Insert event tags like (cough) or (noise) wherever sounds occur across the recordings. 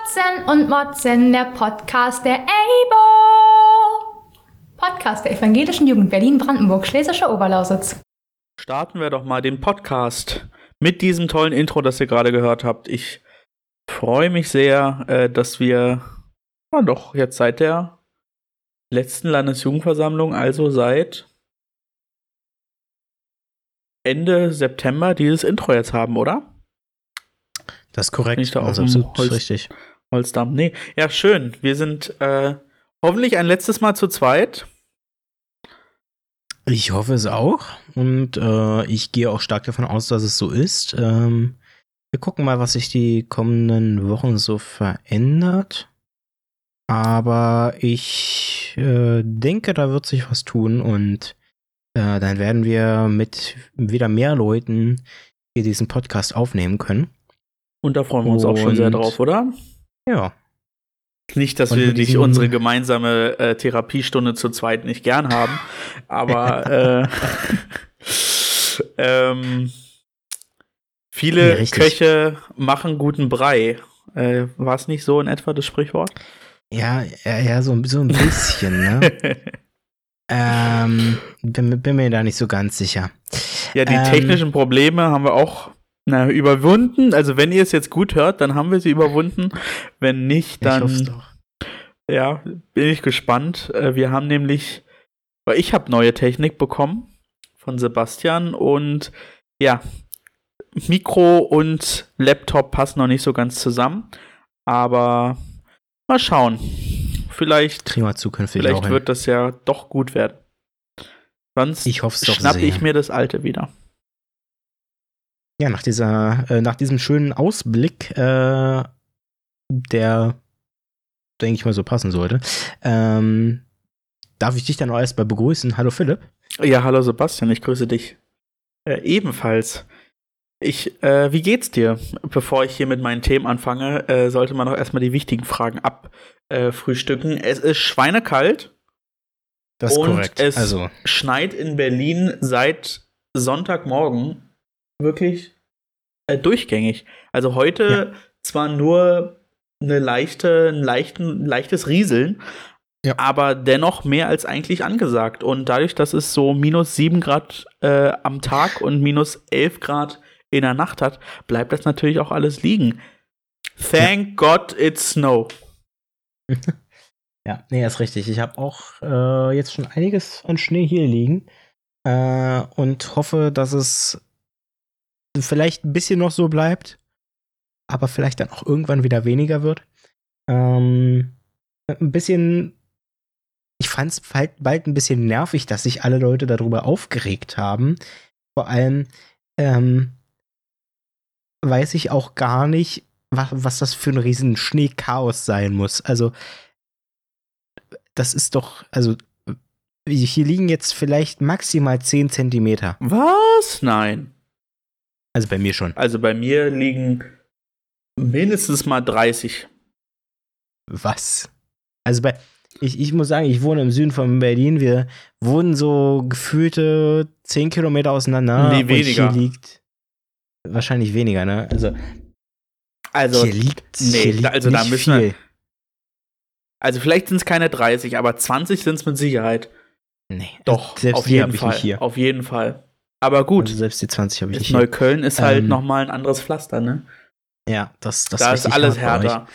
Kotzen und Motzen, der Podcast der EIBO. Podcast der Evangelischen Jugend Berlin-Brandenburg, Schlesische Oberlausitz. Starten wir doch mal den Podcast mit diesem tollen Intro, das ihr gerade gehört habt. Ich freue mich sehr, äh, dass wir ja, doch jetzt seit der letzten Landesjugendversammlung, also seit Ende September, dieses Intro jetzt haben, oder? Das ist korrekt. Da also auf dem absolut Holz- richtig. Holzdamm. Nee, ja, schön. Wir sind äh, hoffentlich ein letztes Mal zu zweit. Ich hoffe es auch. Und äh, ich gehe auch stark davon aus, dass es so ist. Ähm, wir gucken mal, was sich die kommenden Wochen so verändert. Aber ich äh, denke, da wird sich was tun und äh, dann werden wir mit wieder mehr Leuten hier diesen Podcast aufnehmen können. Und da freuen wir uns auch schon sehr Und- drauf, oder? Ja. Nicht, dass Und wir nicht unsere gemeinsame äh, Therapiestunde zu zweit nicht gern haben, aber (laughs) äh, ähm, viele Ja. Köche machen guten Brei. Äh, War es nicht so in etwa das Sprichwort? Ja, ja, ja so, so ein bisschen, ne? (laughs) ähm, bin, bin mir da nicht so ganz sicher. Ja, die Ähm, technischen Probleme haben wir auch na, überwunden. Also wenn ihr es jetzt gut hört, dann haben wir sie überwunden. Wenn nicht, ich dann doch. ja, bin ich gespannt. Äh, Wir haben nämlich, weil ich habe neue Technik bekommen von Sebastian und ja, Mikro und Laptop passen noch nicht so ganz zusammen, aber mal schauen. Vielleicht, Kriegen wir zukünftig vielleicht hin. wird das ja doch gut werden. Sonst Ich hoffe es doch schnapp sehr. ich mir das alte wieder. Ja, nach dieser, äh, nach diesem schönen Ausblick, äh, der, denke ich mal, so passen sollte, ähm, darf ich dich dann auch erstmal begrüßen. Hallo Philipp. Ja, hallo Sebastian, ich grüße dich. Äh, ebenfalls. Ich, äh, wie geht's dir? Bevor ich hier mit meinen Themen anfange, äh, sollte man doch erstmal die wichtigen Fragen abfrühstücken. es ist schweinekalt, Das ist Und korrekt. es- also, schneit in Berlin seit Sonntagmorgen wirklich äh, durchgängig. Also heute zwar nur eine leichte, ein leichten, leichtes Rieseln, Ja. aber dennoch mehr als eigentlich angesagt. Und dadurch, dass es so minus 7 Grad äh, am Tag und minus 11 Grad in der Nacht hat, bleibt das natürlich auch alles liegen. Thank God it's snow. (laughs) ja, nee, ist richtig. Ich habe auch äh, jetzt schon einiges an Schnee hier liegen äh, und hoffe, dass es vielleicht ein bisschen noch so bleibt, aber vielleicht dann auch irgendwann wieder weniger wird. Ähm, ein bisschen, ich fand es bald, bald ein bisschen nervig, dass sich alle Leute darüber aufgeregt haben. Vor allem ähm, weiß ich auch gar nicht, was, was das für ein riesen Schneechaos sein muss. Also, das ist doch, also, hier liegen jetzt vielleicht maximal 10 Zentimeter. Was? Nein. Also bei mir schon. Also bei mir liegen mindestens mal 30. Was? Also bei, ich, ich muss sagen, ich wohne im Süden von Berlin. Wir wohnen so gefühlte 10 Kilometer auseinander. Nee, weniger. Hier liegt wahrscheinlich weniger, ne? Also, Also, hier liegt, nee, hier liegt also da müssen wir- viel. also vielleicht sind es keine 30, aber 20 sind es mit Sicherheit. Nee, Doch, selbst auf jeden Fall. Auf jeden Fall. Aber gut, Also selbst die 20 habe ich nicht. Neukölln ist halt Ähm, nochmal ein anderes Pflaster, ne? Ja, das, das da ist alles härter.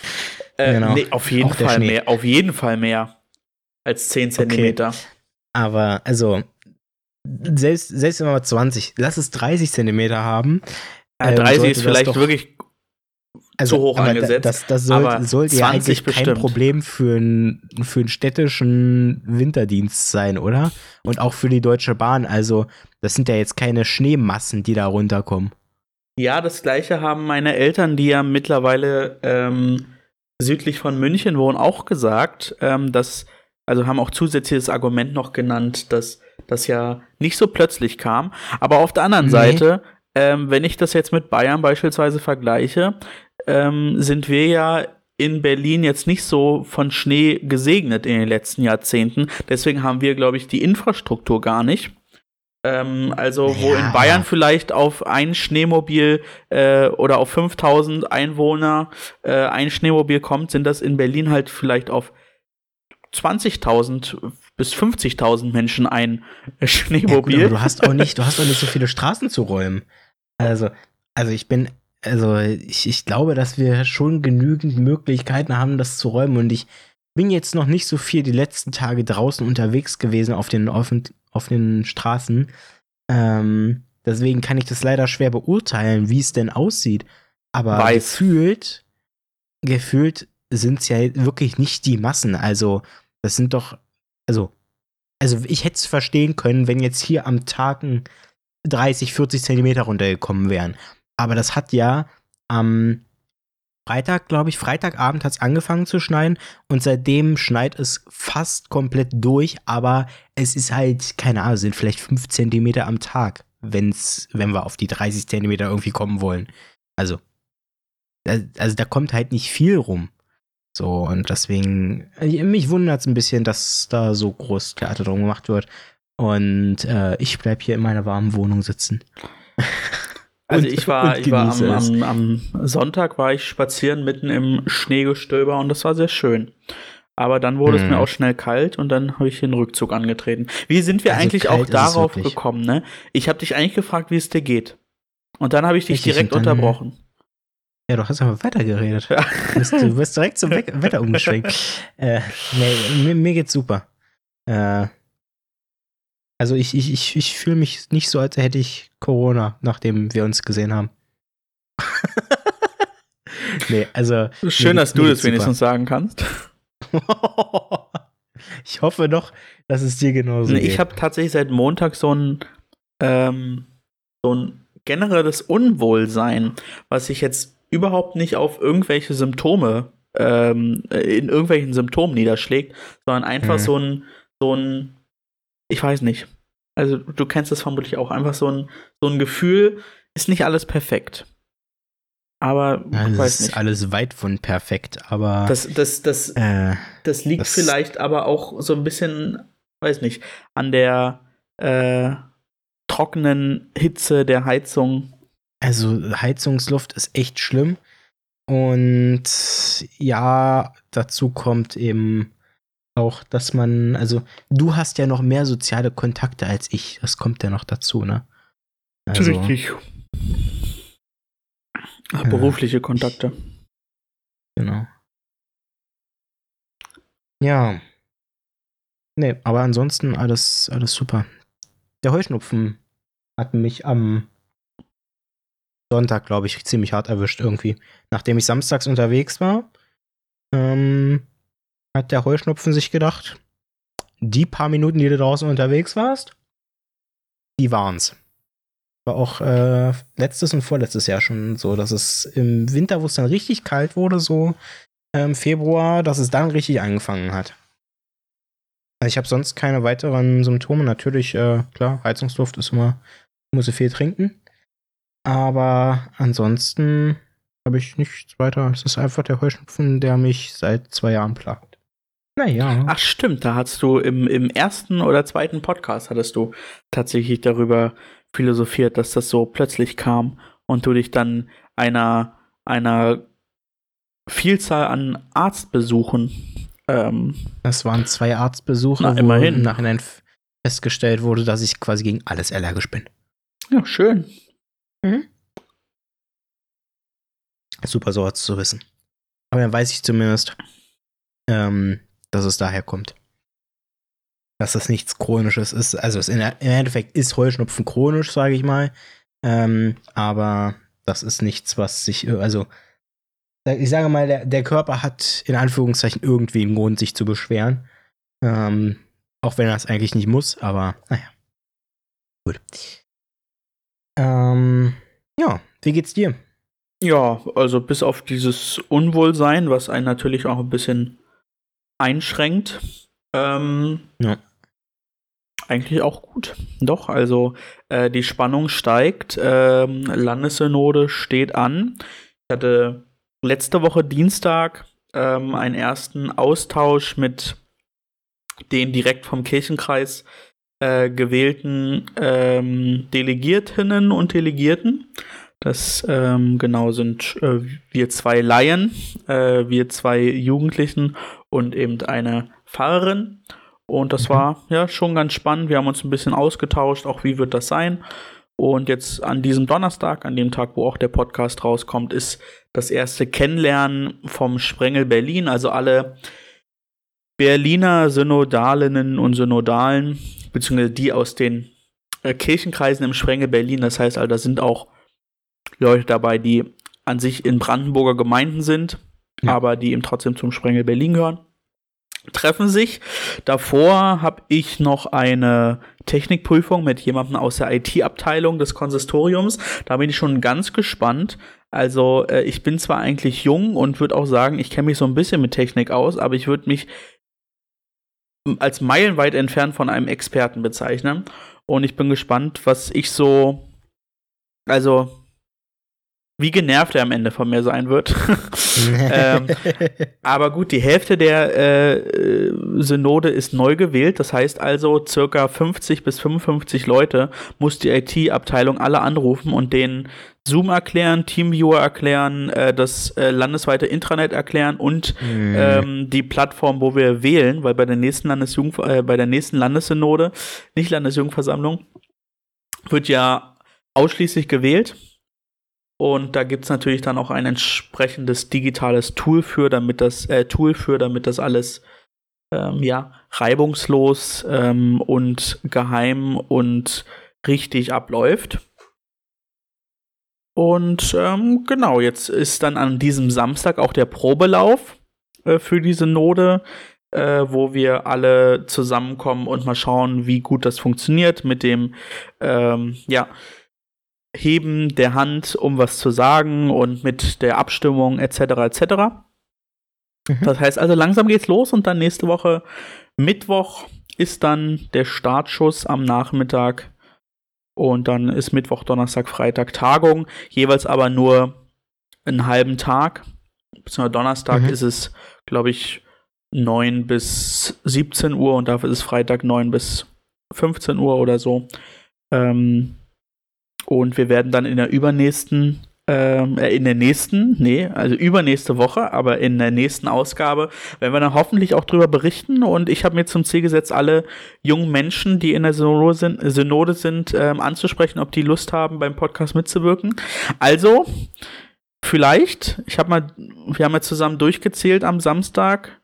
Äh, Genau. nee, auf jeden Auch Fall mehr. Auf jeden Fall mehr als 10 Zentimeter. Aber also, selbst, selbst wenn wir mal 20, lass es 30 Zentimeter haben. Ja, ähm, 30 sollte ist vielleicht wirklich Also, Zu hoch angesetzt, Das, das soll, aber sollte ja 20 eigentlich kein bestimmt. Problem für, einen für einen städtischen Winterdienst sein, oder? Und auch für die Deutsche Bahn. Also, das sind ja jetzt keine Schneemassen, die da runterkommen. Ja, das gleiche haben meine Eltern, die ja mittlerweile ähm, südlich von München wohnen, auch gesagt, ähm, dass, also haben auch zusätzliches Argument noch genannt, dass das ja nicht so plötzlich kam. Aber auf der anderen Nee. Seite, ähm, wenn ich das jetzt mit Bayern beispielsweise vergleiche, ähm, sind wir ja in Berlin jetzt nicht so von Schnee gesegnet in den letzten Jahrzehnten. Deswegen haben wir, glaube ich, die Infrastruktur gar nicht. Ähm, also, wo Ja, in Bayern vielleicht auf ein Schneemobil äh, oder auf 5000 Einwohner äh, ein Schneemobil kommt, sind das in Berlin halt vielleicht auf 20.000 bis 50.000 Menschen ein äh, (laughs) Ja, gut, Schneemobil. du hast auch nicht, du hast auch nicht so viele Straßen zu räumen. Also, also ich bin, also ich, ich glaube, dass wir schon genügend Möglichkeiten haben, das zu räumen. Und ich bin jetzt noch nicht so viel die letzten Tage draußen unterwegs gewesen auf den, auf, auf den Straßen. Ähm, deswegen kann ich das leider schwer beurteilen, wie es denn aussieht. Aber Weiß. gefühlt, gefühlt sind es ja wirklich nicht die Massen. Also, das sind doch, also, also ich hätte es verstehen können, wenn jetzt hier am Tag ein 30, 40 Zentimeter runtergekommen wären. Aber das hat ja am Freitag, glaube ich, Freitagabend hat es angefangen zu schneien und seitdem schneit es fast komplett durch, aber es ist halt, keine Ahnung, sind vielleicht 5 Zentimeter am Tag, wenn's, wenn wir auf die 30 Zentimeter irgendwie kommen wollen. Also, da- also da kommt halt nicht viel rum. So, und deswegen, äh, mich wundert es ein bisschen, dass da so groß Theater drum gemacht wird. Und äh, ich bleib hier in meiner warmen Wohnung sitzen. (laughs) Also Und- ich war, ich war es. am, am, am Sonntag war ich spazieren mitten im Schneegestöber und das war sehr schön. Aber dann wurde es Hm. mir auch schnell kalt und dann habe ich den Rückzug angetreten. Wie sind wir Also eigentlich auch es darauf gekommen, ne? Ich habe dich eigentlich gefragt, wie es dir geht. Und dann habe ich dich Richtig, direkt unterbrochen. Ja, du hast aber Wetter geredet. Ja. Du, bist, du bist direkt zum We Wetter umgeschwenkt. (laughs) äh, nee, mir, mir geht's super. Äh, also ich, ich, ich, ich fühle mich nicht so, als hätte ich Corona, nachdem wir uns gesehen haben. (laughs) nee, also Schön, Mir dass du das geht's wenigstens sagen kannst. (laughs) ich hoffe doch, dass es dir genauso Nee, geht. ich habe tatsächlich seit Montag so ein, ähm, so ein generelles Unwohlsein, was sich jetzt überhaupt nicht auf irgendwelche Symptome, ähm, äh, in irgendwelchen Symptomen niederschlägt, sondern einfach Mhm. so ein, so ein, ich weiß nicht. Also du kennst das vermutlich auch, einfach so ein, so ein Gefühl, ist nicht alles perfekt. Aber Ja, ich das weiß ist nicht. alles weit von perfekt, aber Das, das, das, äh, das liegt Das- vielleicht aber auch so ein bisschen, weiß nicht, an der äh, trockenen Hitze der Heizung. Also Heizungsluft ist echt schlimm. Und ja, dazu kommt eben auch, dass man, also du hast ja noch mehr soziale Kontakte als ich. Das kommt ja noch dazu, ne? Also, Berufliche Kontakte. Genau. Ja. Nee, aber ansonsten alles, alles super. Der Heuschnupfen hat mich am Sonntag, glaube ich, ziemlich hart erwischt irgendwie. Nachdem ich samstags unterwegs war, ähm, hat der Heuschnupfen sich gedacht, die paar Minuten, die du draußen unterwegs warst, die waren's. War auch äh, letztes und vorletztes Jahr schon so, dass es im Winter, wo es dann richtig kalt wurde, so ähm, Februar, dass es dann richtig angefangen hat. Also ich habe sonst keine weiteren Symptome. Natürlich, äh, klar, Heizungsluft ist immer, muss ich viel trinken. Aber ansonsten habe ich nichts weiter. Es ist einfach der Heuschnupfen, der mich seit zwei Jahren plagt. Naja. Ach stimmt, da hast du im, im ersten oder zweiten Podcast hattest du tatsächlich darüber philosophiert, dass das so plötzlich kam und du dich dann einer, einer Vielzahl an Arztbesuchen ähm, Das waren zwei Arztbesuche, Na, wo immerhin. im Nachhinein festgestellt wurde, dass ich quasi gegen alles allergisch bin. ja, schön. Super sowas zu wissen. Aber dann weiß ich zumindest, ähm, dass es daher kommt. Dass das nichts Chronisches ist. Also es in, im Endeffekt ist Heuschnupfen chronisch, sage ich mal. Ähm, aber das ist nichts, was sich, also ich sage mal, der, der Körper hat in Anführungszeichen irgendwie einen Grund, sich zu beschweren. Ähm, auch wenn er es eigentlich nicht muss, aber naja. Gut. Ähm, ja, wie geht's dir? Ja, also bis auf dieses Unwohlsein, was einen natürlich auch ein bisschen einschränkt, ähm, Ja. eigentlich auch gut. Doch, also äh, die Spannung steigt, ähm, Landessynode steht an. Ich hatte letzte Woche Dienstag ähm, einen ersten Austausch mit den direkt vom Kirchenkreis äh, gewählten ähm, Delegiertinnen und Delegierten. Das ähm, genau sind äh, wir zwei Laien, äh, wir zwei Jugendlichen und eben eine Pfarrerin. Und das mhm. war ja schon ganz spannend. Wir haben uns ein bisschen ausgetauscht, auch wie wird das sein. Und jetzt an diesem Donnerstag, an dem Tag, wo auch der Podcast rauskommt, ist das erste Kennenlernen vom Sprengel Berlin. Also alle Berliner Synodalinnen und Synodalen, beziehungsweise die aus den äh, Kirchenkreisen im Sprengel Berlin. Das heißt, also, da sind auch Leute dabei, die an sich in Brandenburger Gemeinden sind, ja. aber die eben trotzdem zum Sprengel Berlin gehören treffen sich. Davor habe ich noch eine Technikprüfung mit jemandem aus der IT-Abteilung des Konsistoriums. Da bin ich schon ganz gespannt. Also äh, ich bin zwar eigentlich jung und würde auch sagen, ich kenne mich so ein bisschen mit Technik aus, aber ich würde mich als meilenweit entfernt von einem Experten bezeichnen. Und ich bin gespannt, was ich so, also wie genervt er am Ende von mir sein wird. (laughs) ähm, aber gut, die Hälfte der äh, Synode ist neu gewählt. Das heißt also, circa 50 bis 55 Leute muss die IT-Abteilung alle anrufen und denen Zoom erklären, Teamviewer erklären, äh, das äh, landesweite Intranet erklären und mhm. ähm, die Plattform, wo wir wählen, weil bei der nächsten Landesjugend, äh, bei der nächsten Landessynode, nicht Landesjugendversammlung, wird ja ausschließlich gewählt und da gibt es natürlich dann auch ein entsprechendes digitales Tool für, damit das äh, Tool für, damit das alles ähm, ja reibungslos ähm, und geheim und richtig abläuft. Und ähm, genau, jetzt ist dann an diesem Samstag auch der Probelauf äh, für diese Node, äh, wo wir alle zusammenkommen und mal schauen, wie gut das funktioniert mit dem, ähm, ja, Heben der Hand, um was zu sagen und mit der Abstimmung etc. etc. Mhm. Das heißt also, langsam geht's los und dann nächste Woche Mittwoch ist dann der Startschuss am Nachmittag und dann ist Mittwoch, Donnerstag, Freitag Tagung, jeweils aber nur einen halben Tag. Beziehungsweise Donnerstag mhm. ist es, glaube ich, 9 bis 17 Uhr und dafür ist es Freitag 9 bis 15 Uhr oder so. Ähm, und wir werden dann in der übernächsten, ähm, äh, in der nächsten, nee, also übernächste Woche, aber in der nächsten Ausgabe, werden wir dann hoffentlich auch drüber berichten. Und ich habe mir zum Ziel gesetzt, alle jungen Menschen, die in der Synode sind, Synode ähm, anzusprechen, ob die Lust haben, beim Podcast mitzuwirken. Also, vielleicht, ich habe mal, wir haben ja zusammen durchgezählt am Samstag,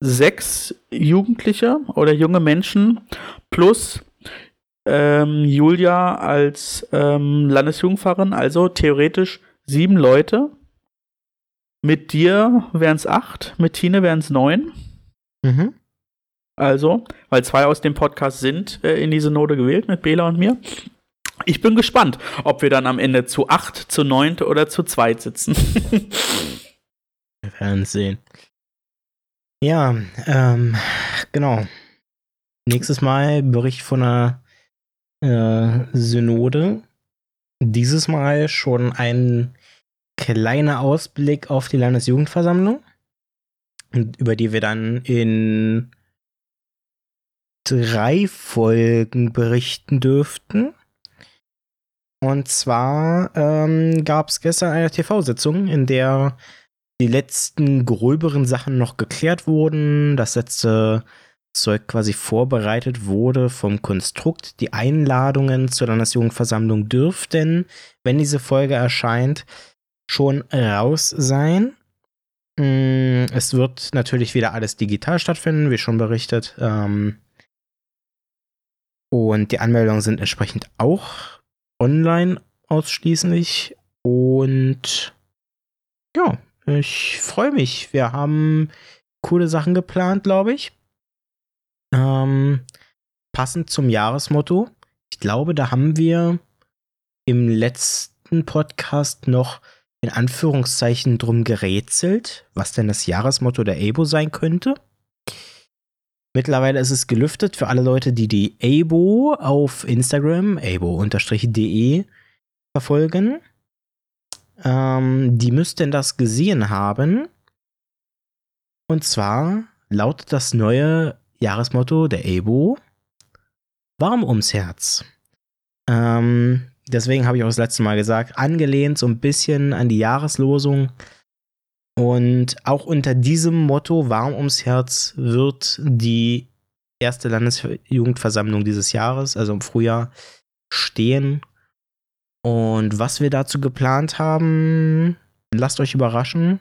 sechs Jugendliche oder junge Menschen plus ähm, Julia als ähm, Landesjugendpfarrerin, also theoretisch sieben Leute. Mit dir wären es acht, mit Tine wären es neun. Mhm. Also, weil zwei aus dem Podcast sind äh, in diese Note gewählt, mit Bela und mir. Ich bin gespannt, ob wir dann am Ende zu acht, zu neun oder zu zweit sitzen. wir werden sehen. Ja, ähm, genau. Nächstes Mal Bericht von einer äh, Synode. Dieses Mal schon ein kleiner Ausblick auf die Landesjugendversammlung, über die wir dann in drei Folgen berichten dürften. Und zwar ähm, gab es gestern eine TV-Sitzung, in der die letzten gröberen Sachen noch geklärt wurden. Das letzte Zeug quasi vorbereitet wurde vom Konstrukt. Die Einladungen zur Landesjugendversammlung dürften, wenn diese Folge erscheint, schon raus sein. Mm, es wird natürlich wieder alles digital stattfinden, wie schon berichtet. Ähm, und die Anmeldungen sind entsprechend auch online ausschließlich. Und ja, ich freue mich. Wir haben coole Sachen geplant, glaube ich. Ähm, passend zum Jahresmotto. Ich glaube, da haben wir im letzten Podcast noch in Anführungszeichen drum gerätselt, was denn das Jahresmotto der ABO sein könnte. Mittlerweile ist es gelüftet für alle Leute, die die ABO auf Instagram, abo-de, verfolgen. Ähm, die müssten das gesehen haben. Und zwar lautet das neue Jahresmotto der EBO. warm ums Herz. Ähm, deswegen habe ich auch das letzte Mal gesagt, angelehnt so ein bisschen an die Jahreslosung. Und auch unter diesem Motto warm ums Herz wird die erste Landesjugendversammlung dieses Jahres, also im Frühjahr, stehen. Und was wir dazu geplant haben, lasst euch überraschen.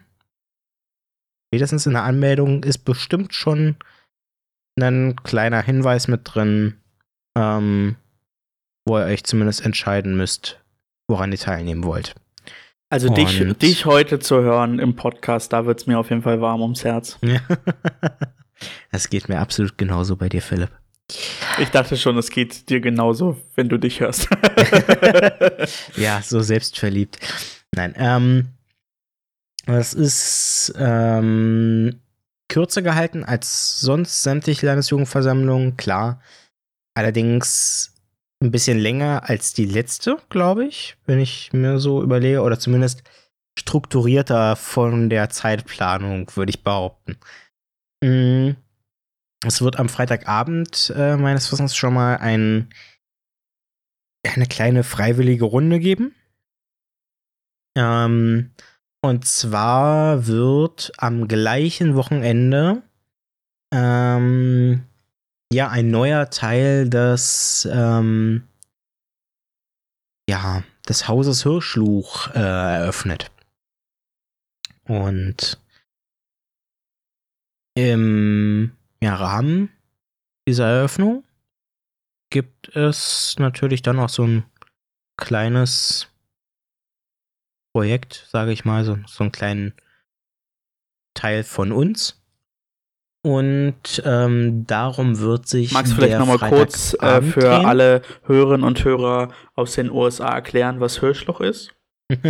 Spätestens in der Anmeldung ist bestimmt schon ein kleiner Hinweis mit drin, ähm, wo ihr euch zumindest entscheiden müsst, woran ihr teilnehmen wollt. Also dich, dich heute zu hören im Podcast, da wird es mir auf jeden Fall warm ums Herz. (laughs) das geht mir absolut genauso bei dir, Philipp. Ich dachte schon, es geht dir genauso, wenn du dich hörst. (laughs) ja, so selbstverliebt. Nein, ähm, es ist ähm, kürzer gehalten als sonst sämtliche Landesjugendversammlungen, klar. Allerdings ein bisschen länger als die letzte, glaube ich, wenn ich mir so überlege, oder zumindest strukturierter von der Zeitplanung, würde ich behaupten. Mm, es wird am Freitagabend äh, meines Wissens schon mal ein, eine kleine freiwillige Runde geben. Ähm, und zwar wird am gleichen Wochenende ähm, ja ein neuer Teil des ähm, ja des Hauses Hirschluch äh, eröffnet. Und im ja, Rahmen dieser Eröffnung gibt es natürlich dann auch so ein kleines Projekt, sage ich mal, so, so einen kleinen Teil von uns. Und ähm, darum wird sich. Magst du vielleicht nochmal kurz äh, für drehen? alle Hörerinnen und Hörer aus den USA erklären, was Hirschloch ist? (laughs)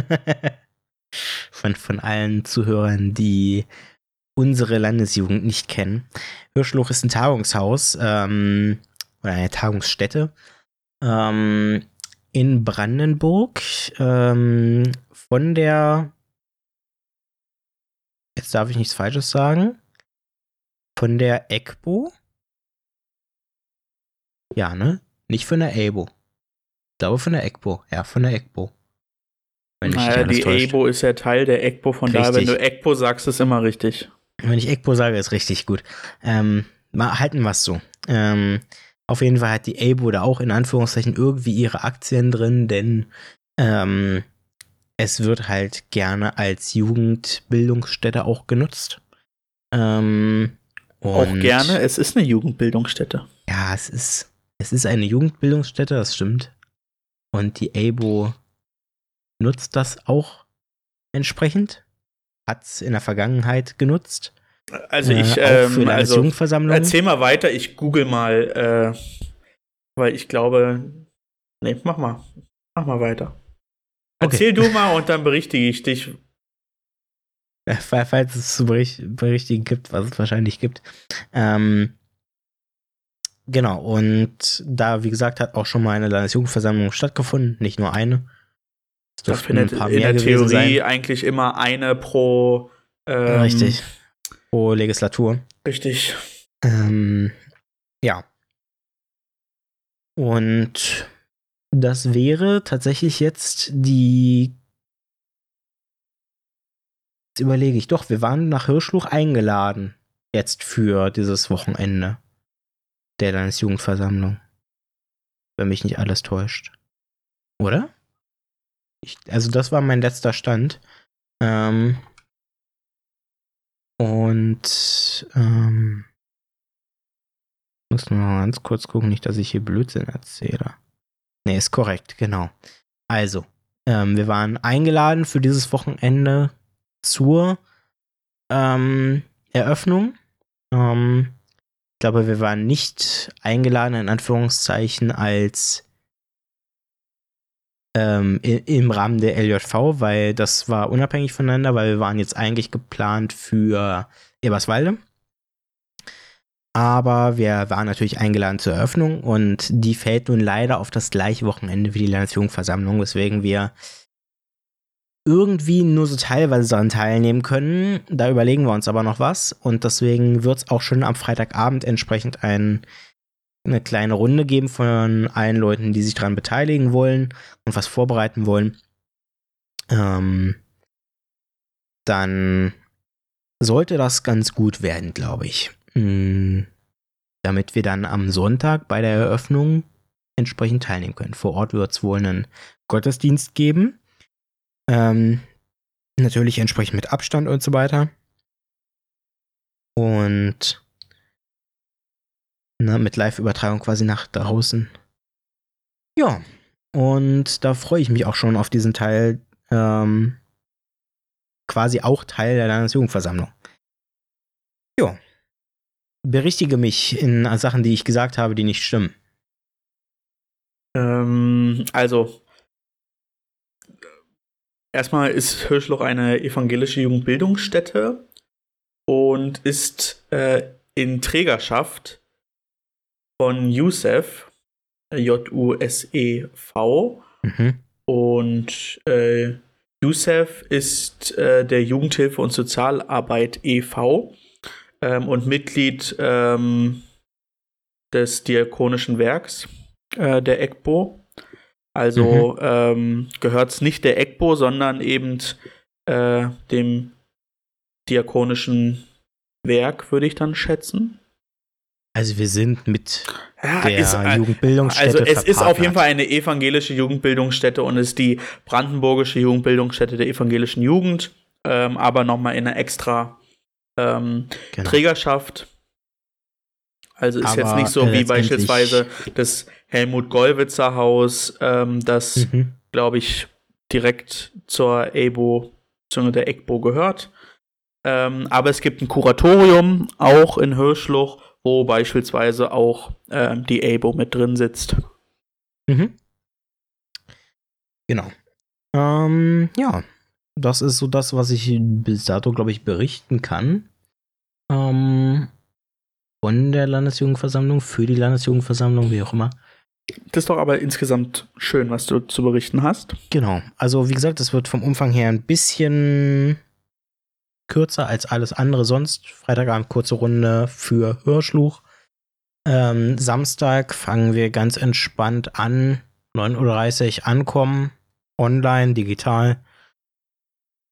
von, von allen Zuhörern, die unsere Landesjugend nicht kennen. Hirschloch ist ein Tagungshaus ähm, oder eine Tagungsstätte ähm, in Brandenburg ähm, von der, jetzt darf ich nichts Falsches sagen, von der EGBO. Ja, ne? Nicht von der EBO. Ich glaube von der EGBO. Ja, von der EGBO. Wenn naja, die EBO ist ja Teil der EGBO, von richtig. daher, wenn du EGBO sagst, ist immer richtig. Wenn ich EGBO sage, ist richtig gut. Ähm, mal halten wir es so. Ähm, auf jeden Fall hat die EBO da auch in Anführungszeichen irgendwie ihre Aktien drin, denn ähm, es wird halt gerne als Jugendbildungsstätte auch genutzt. Ähm, auch gerne, es ist eine Jugendbildungsstätte. Ja, es ist, es ist eine Jugendbildungsstätte, das stimmt. Und die ABO nutzt das auch entsprechend. Hat es in der Vergangenheit genutzt. Also ich, äh, ähm, also, Jugendversammlung. erzähl mal weiter, ich google mal, äh, weil ich glaube, nee, mach mal, mach mal weiter. Erzähl okay. du mal und dann berichtige ich dich. Falls es zu berichtigen gibt, was es wahrscheinlich gibt. Ähm, genau, und da, wie gesagt, hat auch schon mal eine Landesjugendversammlung stattgefunden, nicht nur eine. Es da findet in der Theorie sein. eigentlich immer eine pro. Ähm, richtig. Pro Legislatur. Richtig. Ähm, ja. Und das wäre tatsächlich jetzt die. Jetzt überlege ich doch, wir waren nach Hirschluch eingeladen. Jetzt für dieses Wochenende der Landesjugendversammlung. Wenn mich nicht alles täuscht. Oder? Ich, also, das war mein letzter Stand. Ähm, und ähm, muss nur mal ganz kurz gucken, nicht, dass ich hier Blödsinn erzähle. Nee, ist korrekt, genau. Also, ähm, wir waren eingeladen für dieses Wochenende zur ähm, Eröffnung. Ähm, ich glaube, wir waren nicht eingeladen, in Anführungszeichen, als ähm, im Rahmen der LJV, weil das war unabhängig voneinander, weil wir waren jetzt eigentlich geplant für Eberswalde. Aber wir waren natürlich eingeladen zur Eröffnung und die fällt nun leider auf das gleiche Wochenende wie die Landesjugendversammlung, weswegen wir irgendwie nur so teilweise daran teilnehmen können. Da überlegen wir uns aber noch was und deswegen wird es auch schon am Freitagabend entsprechend ein eine kleine Runde geben von allen Leuten, die sich daran beteiligen wollen und was vorbereiten wollen. Ähm, dann sollte das ganz gut werden, glaube ich. Mm, damit wir dann am Sonntag bei der Eröffnung entsprechend teilnehmen können. Vor Ort wird es wohl einen Gottesdienst geben. Ähm, natürlich entsprechend mit Abstand und so weiter. Und ne, mit Live-Übertragung quasi nach draußen. Ja, und da freue ich mich auch schon auf diesen Teil. Ähm, quasi auch Teil der Landesjugendversammlung. Ja. Berichtige mich in Sachen, die ich gesagt habe, die nicht stimmen. Ähm, also, erstmal ist Hirschloch eine evangelische Jugendbildungsstätte und ist äh, in Trägerschaft von Youssef, J-U-S-E-V. Mhm. Und äh, Youssef ist äh, der Jugendhilfe und Sozialarbeit e.V. Ähm, und Mitglied ähm, des Diakonischen Werks äh, der EGBO. Also mhm. ähm, gehört es nicht der EGBO, sondern eben äh, dem Diakonischen Werk, würde ich dann schätzen. Also wir sind mit ja, der ist, äh, Jugendbildungsstätte. Also es ist auf jeden Fall eine evangelische Jugendbildungsstätte und ist die brandenburgische Jugendbildungsstätte der evangelischen Jugend, ähm, aber nochmal in einer extra ähm, genau. Trägerschaft. Also ist aber jetzt nicht so wie beispielsweise das Helmut Gollwitzer Haus, ähm, das, mhm. glaube ich, direkt zur EBO, zu der EGBO gehört. Ähm, aber es gibt ein Kuratorium, auch in Hirschluch, wo beispielsweise auch äh, die ABO mit drin sitzt. Mhm. Genau. Ähm, ja, das ist so das, was ich bis dato, glaube ich, berichten kann. Ähm, von der Landesjugendversammlung, für die Landesjugendversammlung, wie auch immer. Das ist doch aber insgesamt schön, was du zu berichten hast. Genau. Also, wie gesagt, es wird vom Umfang her ein bisschen kürzer als alles andere sonst. Freitagabend kurze Runde für Hörschluch. Ähm, Samstag fangen wir ganz entspannt an. 9.30 Uhr ankommen. Online, digital.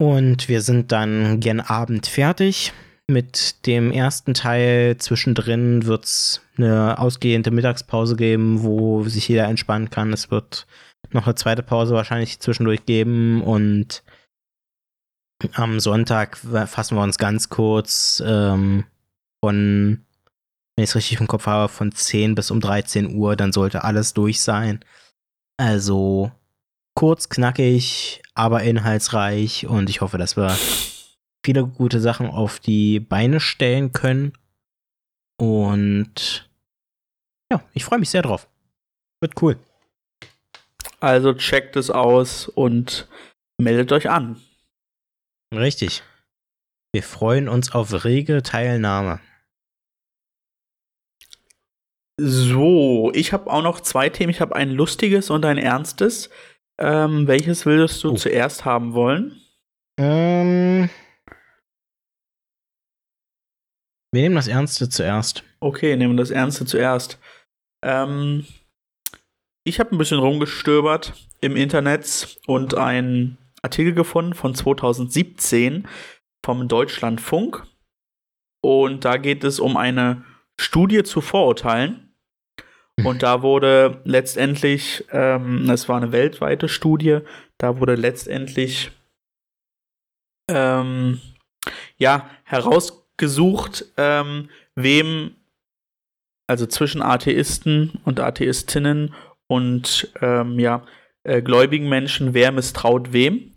Und wir sind dann gen Abend fertig. Mit dem ersten Teil zwischendrin wird es eine ausgehende Mittagspause geben, wo sich jeder entspannen kann. Es wird noch eine zweite Pause wahrscheinlich zwischendurch geben und am Sonntag fassen wir uns ganz kurz ähm, von, wenn ich es richtig im Kopf habe, von 10 bis um 13 Uhr, dann sollte alles durch sein. Also kurz, knackig, aber inhaltsreich und ich hoffe, dass wir viele gute Sachen auf die Beine stellen können. Und ja, ich freue mich sehr drauf. Wird cool. Also checkt es aus und meldet euch an. Richtig. Wir freuen uns auf rege Teilnahme. So, ich habe auch noch zwei Themen. Ich habe ein lustiges und ein ernstes. Ähm, welches würdest du oh. zuerst haben wollen? Ähm, wir nehmen das Ernste zuerst. Okay, nehmen das Ernste zuerst. Ähm, ich habe ein bisschen rumgestöbert im Internet und ein Artikel gefunden von 2017 vom Deutschlandfunk. Und da geht es um eine Studie zu Vorurteilen. Und da wurde letztendlich, ähm, war eine weltweite Studie, da wurde letztendlich ähm, ja herausgesucht, ähm, wem, also zwischen Atheisten und Atheistinnen und ähm, ja, äh, gläubigen Menschen, wer misstraut wem.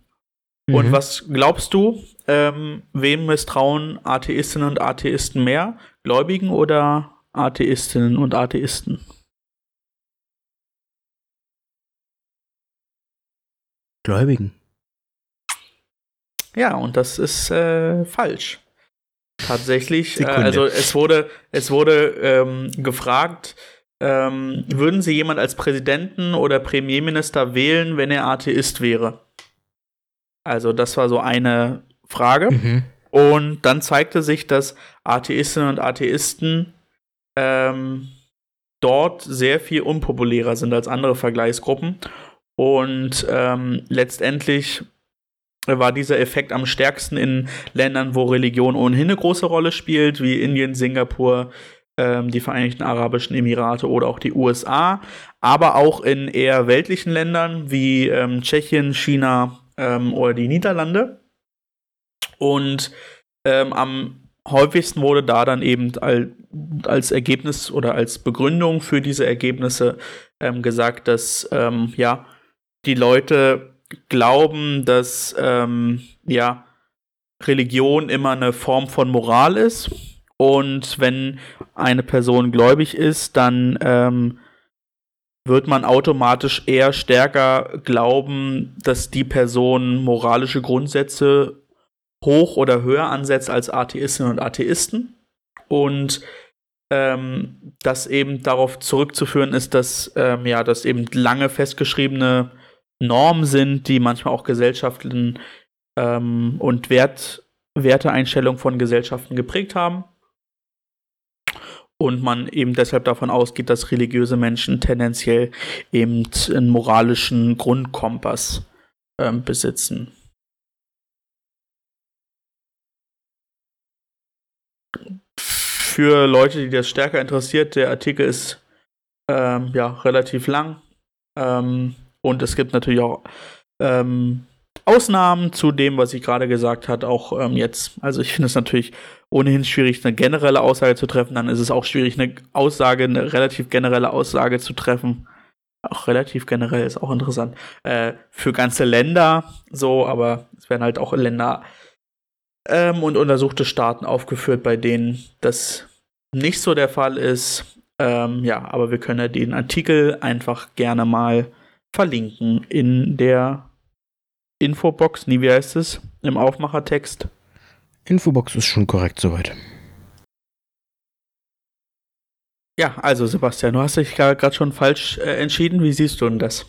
Mhm. Und was glaubst du, ähm, wem misstrauen Atheistinnen und Atheisten mehr? Gläubigen oder Atheistinnen und Atheisten? Gläubigen. Ja, und das ist äh, falsch. Tatsächlich, äh, also es wurde, es wurde ähm, gefragt, ähm, würden Sie jemand als Präsidenten oder Premierminister wählen, wenn er Atheist wäre? Also, das war so eine Frage. Mhm. Und dann zeigte sich, dass Atheistinnen und Atheisten ähm, dort sehr viel unpopulärer sind als andere Vergleichsgruppen. Und ähm, letztendlich war dieser Effekt am stärksten in Ländern, wo Religion ohnehin eine große Rolle spielt, wie Indien, Singapur, ähm, die Vereinigten Arabischen Emirate oder auch die USA, aber auch in eher weltlichen Ländern wie ähm, Tschechien, China ähm, oder die Niederlande. Und ähm, am häufigsten wurde da dann eben als Ergebnis oder als Begründung für diese Ergebnisse ähm, gesagt, dass ähm, ja die Leute glauben, dass ähm, ja Religion immer eine Form von Moral ist und wenn eine Person gläubig ist, dann ähm, wird man automatisch eher stärker glauben, dass die Person moralische Grundsätze hoch oder höher ansetzt als Atheistinnen und Atheisten. Und ähm, das eben darauf zurückzuführen ist, dass ähm, ja, dass eben lange festgeschriebene Normen sind, die manchmal auch Gesellschaften ähm, und Wert, Werteeinstellungen von Gesellschaften geprägt haben. Und man eben deshalb davon ausgeht, dass religiöse Menschen tendenziell eben einen moralischen Grundkompass ähm, besitzen. Für Leute, die das stärker interessiert, der Artikel ist ähm, ja relativ lang. Ähm, und es gibt natürlich auch ähm, Ausnahmen zu dem, was ich gerade gesagt habe, auch ähm, jetzt. Also ich finde es natürlich ohnehin schwierig, eine generelle Aussage zu treffen. Dann ist es auch schwierig, eine Aussage, eine relativ generelle Aussage zu treffen. Auch relativ generell ist auch interessant. Äh, für ganze Länder so, aber es werden halt auch Länder ähm, und untersuchte Staaten aufgeführt, bei denen das nicht so der Fall ist. Ähm, ja, aber wir können ja den Artikel einfach gerne mal verlinken in der Infobox. Nie, wie heißt es? Im Aufmachertext. Infobox ist schon korrekt soweit. Ja, also Sebastian, du hast dich gerade schon falsch äh, entschieden. Wie siehst du denn das?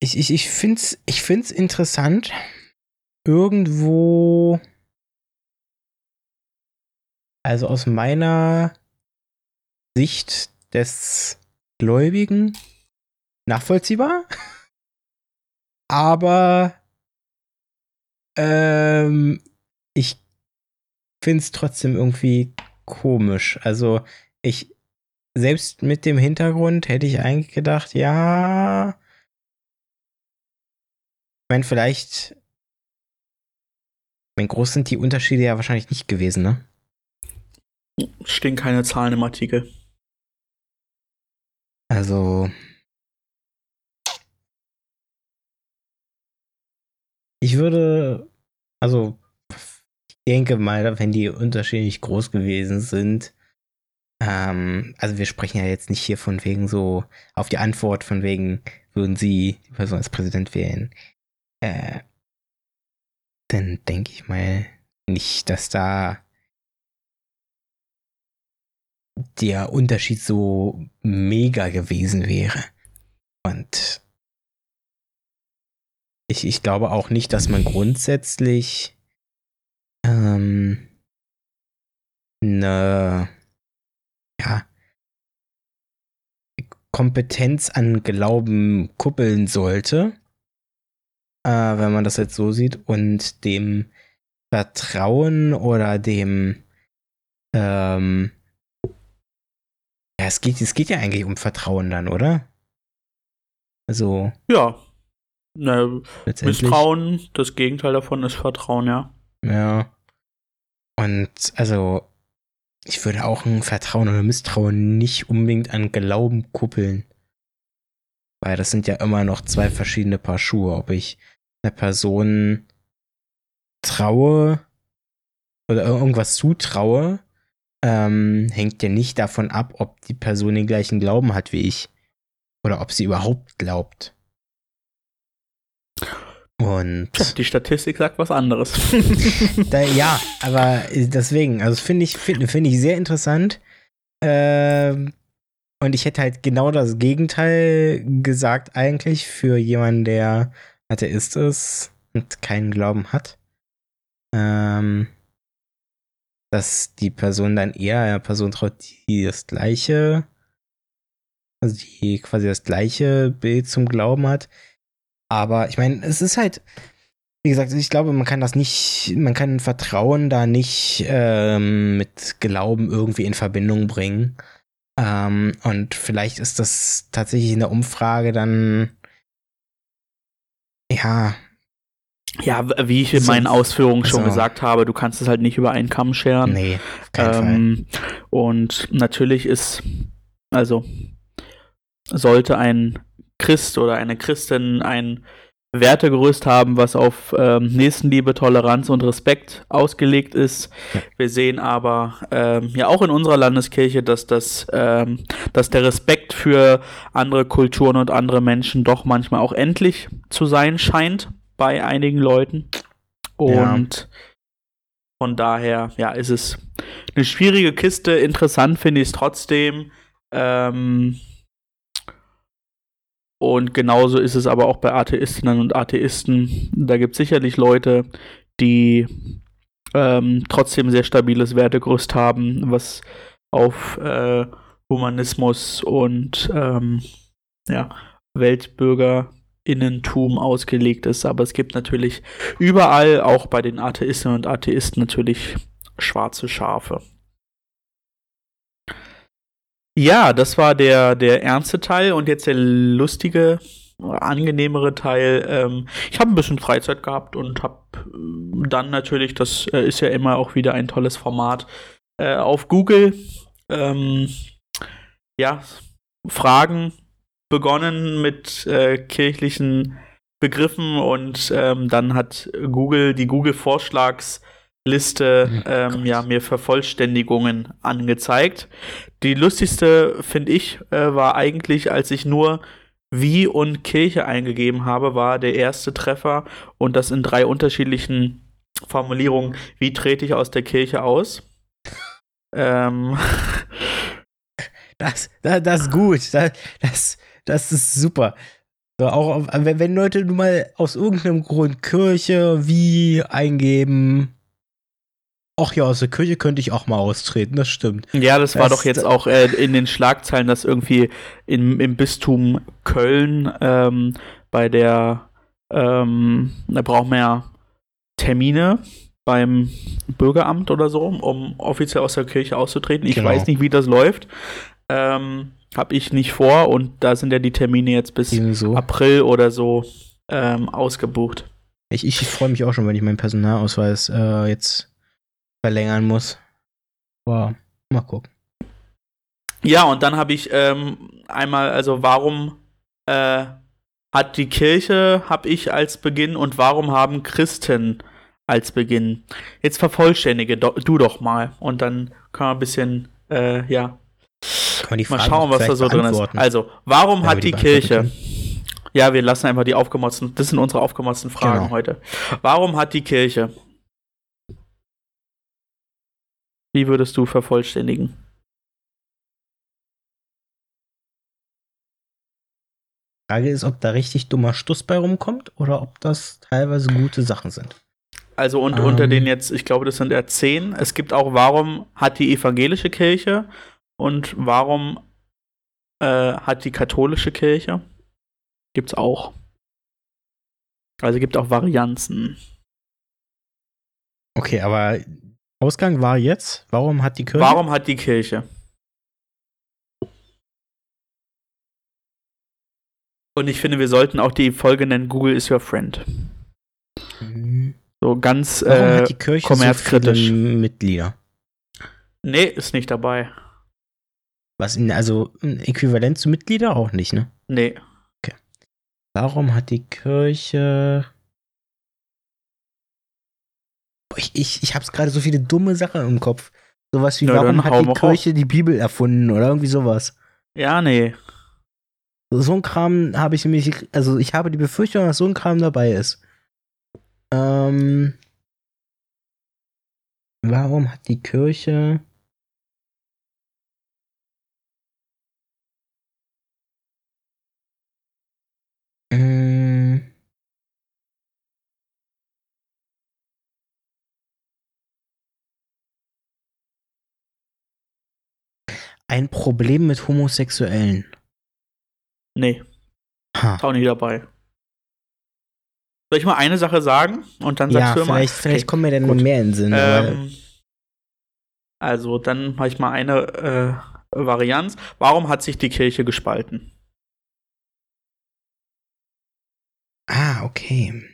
Ich, ich, ich finde es ich find's interessant. Irgendwo. Also aus meiner Sicht des Gläubigen nachvollziehbar. (laughs) Aber ähm, ich finde es trotzdem irgendwie komisch. Also ich, selbst mit dem Hintergrund hätte ich eigentlich gedacht, ja, ich meine, vielleicht, mein groß sind die Unterschiede ja wahrscheinlich nicht gewesen, ne? Stehen keine Zahlen im Artikel. Also, Ich würde, also, ich denke mal, wenn die Unterschiede nicht groß gewesen sind, ähm, also wir sprechen ja jetzt nicht hier von wegen so auf die Antwort von wegen, würden Sie die Person als Präsident wählen, äh, dann denke ich mal nicht, dass da der Unterschied so mega gewesen wäre. Und ich, ich glaube auch nicht, dass man grundsätzlich ähm, eine ja, Kompetenz an Glauben kuppeln sollte, äh, wenn man das jetzt so sieht, und dem Vertrauen oder dem ähm, ja, es geht, es geht ja eigentlich um Vertrauen dann, oder? Also. Ja, Ne, Misstrauen, das Gegenteil davon ist Vertrauen, ja. Ja. Und also, ich würde auch ein Vertrauen oder Misstrauen nicht unbedingt an Glauben kuppeln. Weil das sind ja immer noch zwei verschiedene Paar Schuhe. Ob ich einer Person traue oder irgendwas zutraue, ähm, hängt ja nicht davon ab, ob die Person den gleichen Glauben hat wie ich. Oder ob sie überhaupt glaubt. Und die Statistik sagt was anderes. (laughs) da, ja, aber deswegen, also finde ich, finde find ich sehr interessant. Ähm, und ich hätte halt genau das Gegenteil gesagt, eigentlich, für jemanden, der Atheist ist und keinen Glauben hat. Ähm, dass die Person dann eher einer Person traut, die das gleiche, also die quasi das gleiche Bild zum Glauben hat. Aber ich meine, es ist halt, wie gesagt, ich glaube, man kann das nicht, man kann Vertrauen da nicht ähm, mit Glauben irgendwie in Verbindung bringen. Ähm, und vielleicht ist das tatsächlich in der Umfrage dann, ja. Ja, wie ich in So- meinen Ausführungen schon also- gesagt habe, du kannst es halt nicht über einen Kamm scheren. Nee, keinen Fall. Ähm, und natürlich ist, also sollte ein Christ oder eine Christin ein Wertegerüst haben, was auf ähm, Nächstenliebe, Toleranz und Respekt ausgelegt ist. Ja. Wir sehen aber ähm, ja auch in unserer Landeskirche, dass das, ähm, dass der Respekt für andere Kulturen und andere Menschen doch manchmal auch endlich zu sein scheint bei einigen Leuten. Ja. Und von daher, ja, ist es eine schwierige Kiste. Interessant finde ich es trotzdem. Ähm, und genauso ist es aber auch bei Atheistinnen und Atheisten. Da gibt es sicherlich Leute, die ähm, trotzdem sehr stabiles Wertegerüst haben, was auf äh, Humanismus und ähm, ja, Weltbürgerinnentum ausgelegt ist. Aber es gibt natürlich überall, auch bei den Atheistinnen und Atheisten, natürlich schwarze Schafe. Ja, das war der, der ernste Teil und jetzt der lustige, angenehmere Teil. Ähm, ich habe ein bisschen Freizeit gehabt und habe dann natürlich, das äh, ist ja immer auch wieder ein tolles Format, äh, auf Google ähm, ja, Fragen begonnen mit äh, kirchlichen Begriffen und ähm, dann hat Google die Google-Vorschlagsliste Oh ähm, ja, mir Vervollständigungen angezeigt. Die lustigste, finde ich, äh, war eigentlich, als ich nur wie und Kirche eingegeben habe, war der erste Treffer und das in drei unterschiedlichen Formulierungen. Wie trete ich aus der Kirche aus? ähm, (laughs) Das, das, das ist gut. Das, das, das ist super. So, auch wenn, wenn Leute nun mal aus irgendeinem Grund Kirche wie eingeben. Ach ja, aus der Kirche könnte ich auch mal austreten, das stimmt. Ja, das war Das- doch jetzt auch äh, in den Schlagzeilen, dass irgendwie im, im Bistum Köln ähm, bei der, ähm, da braucht man ja Termine beim Bürgeramt oder so, um offiziell aus der Kirche auszutreten. Ich Genau. weiß nicht, wie das läuft. Ähm, Hab ich nicht vor und da sind ja die Termine jetzt bis Ebenso. April oder so ähm, ausgebucht. Ich, ich freue mich auch schon, wenn ich meinen Personalausweis äh, jetzt verlängern muss. Aber mal gucken. Ja, und dann habe ich ähm, einmal, also warum äh, hat die Kirche, habe ich als Beginn und warum haben Christen als Beginn? Jetzt vervollständige do, du doch mal und dann können wir ein bisschen, äh, ja, mal schauen, was da so drin ist. Also, warum Ja, hat die die Kirche, ja, wir lassen einfach die aufgemotzten, das sind unsere aufgemotzten Fragen Genau. heute. Warum hat die Kirche, wie würdest du vervollständigen? Frage ist, ob da richtig dummer Stuss bei rumkommt oder ob das teilweise gute Sachen sind. Also und Ähm. unter den jetzt, ich glaube, das sind ja zehn. Es gibt auch, warum hat die evangelische Kirche und warum äh, hat die katholische Kirche? Gibt's auch. Also gibt auch Varianzen. Okay, aber Ausgang war jetzt, warum hat die Kirche. Warum hat die Kirche? Und ich finde, wir sollten auch die Folge nennen, Google is your friend. So ganz, Warum äh, hat die Kirche kommerzkritisch. so Mitglieder? nee, ist nicht dabei. Was in, also Äquivalent zu Mitglieder auch nicht, ne? Nee. Warum hat die Kirche. Ich, ich, ich hab's gerade so viele dumme Sachen im Kopf. Sowas wie, dann warum hat die Kirche die Bibel erfunden oder irgendwie sowas. Ja, nee. So ein Kram habe ich nämlich, also ich habe die Befürchtung, dass so ein Kram dabei ist. Ähm, warum hat die Kirche. Ähm, ein Problem mit Homosexuellen. Nee, Ha. ist auch nicht dabei. Soll ich mal eine Sache sagen? Und dann sagst Ja, du immer. vielleicht, vielleicht kommen mir dann gut. mehr in den Sinn. Ähm, also, dann mache ich mal eine äh, Varianz. Warum hat sich die Kirche gespalten? ah, okay.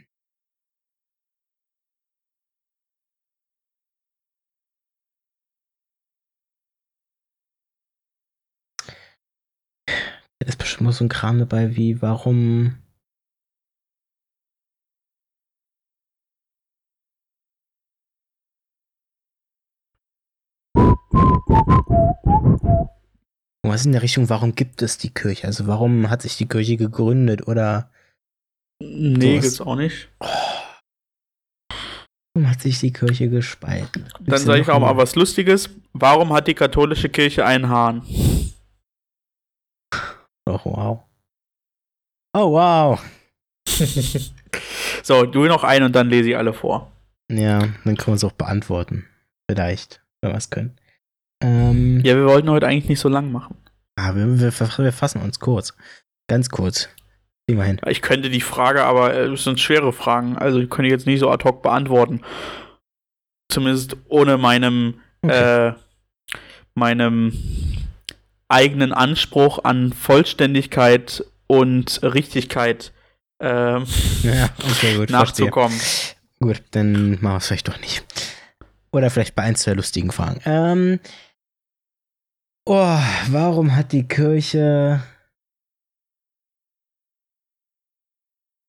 Da ist bestimmt so ein Kram dabei wie, warum. Was in der Richtung, warum gibt es die Kirche? Also warum hat sich die Kirche gegründet oder Nee, was? gibt's auch nicht. warum hat sich die Kirche gespalten? Dann Gibt's sage da ich noch auch mal was Lustiges. Warum hat die katholische Kirche einen Hahn? Oh, wow. Oh, wow. (laughs) So, du noch einen und dann lese ich alle vor. Ja, dann können wir es auch beantworten. Vielleicht, wenn wir es können. Ähm, Ja, wir wollten heute eigentlich nicht so lang machen. ah, wir, wir, wir fassen uns kurz. Ganz kurz. Kriegen wir hin. Ich könnte die Frage, aber äh, es sind schwere Fragen. Also, die könnte ich jetzt nicht so ad hoc beantworten. Zumindest ohne meinem, Okay. äh, meinem eigenen Anspruch an Vollständigkeit und Richtigkeit ähm, ja, (laughs) okay, gut. verstehe. nachzukommen. Gut, dann machen wir es vielleicht doch nicht. Oder vielleicht bei ein, zwei lustigen Fragen. Ähm, oh, warum hat die Kirche.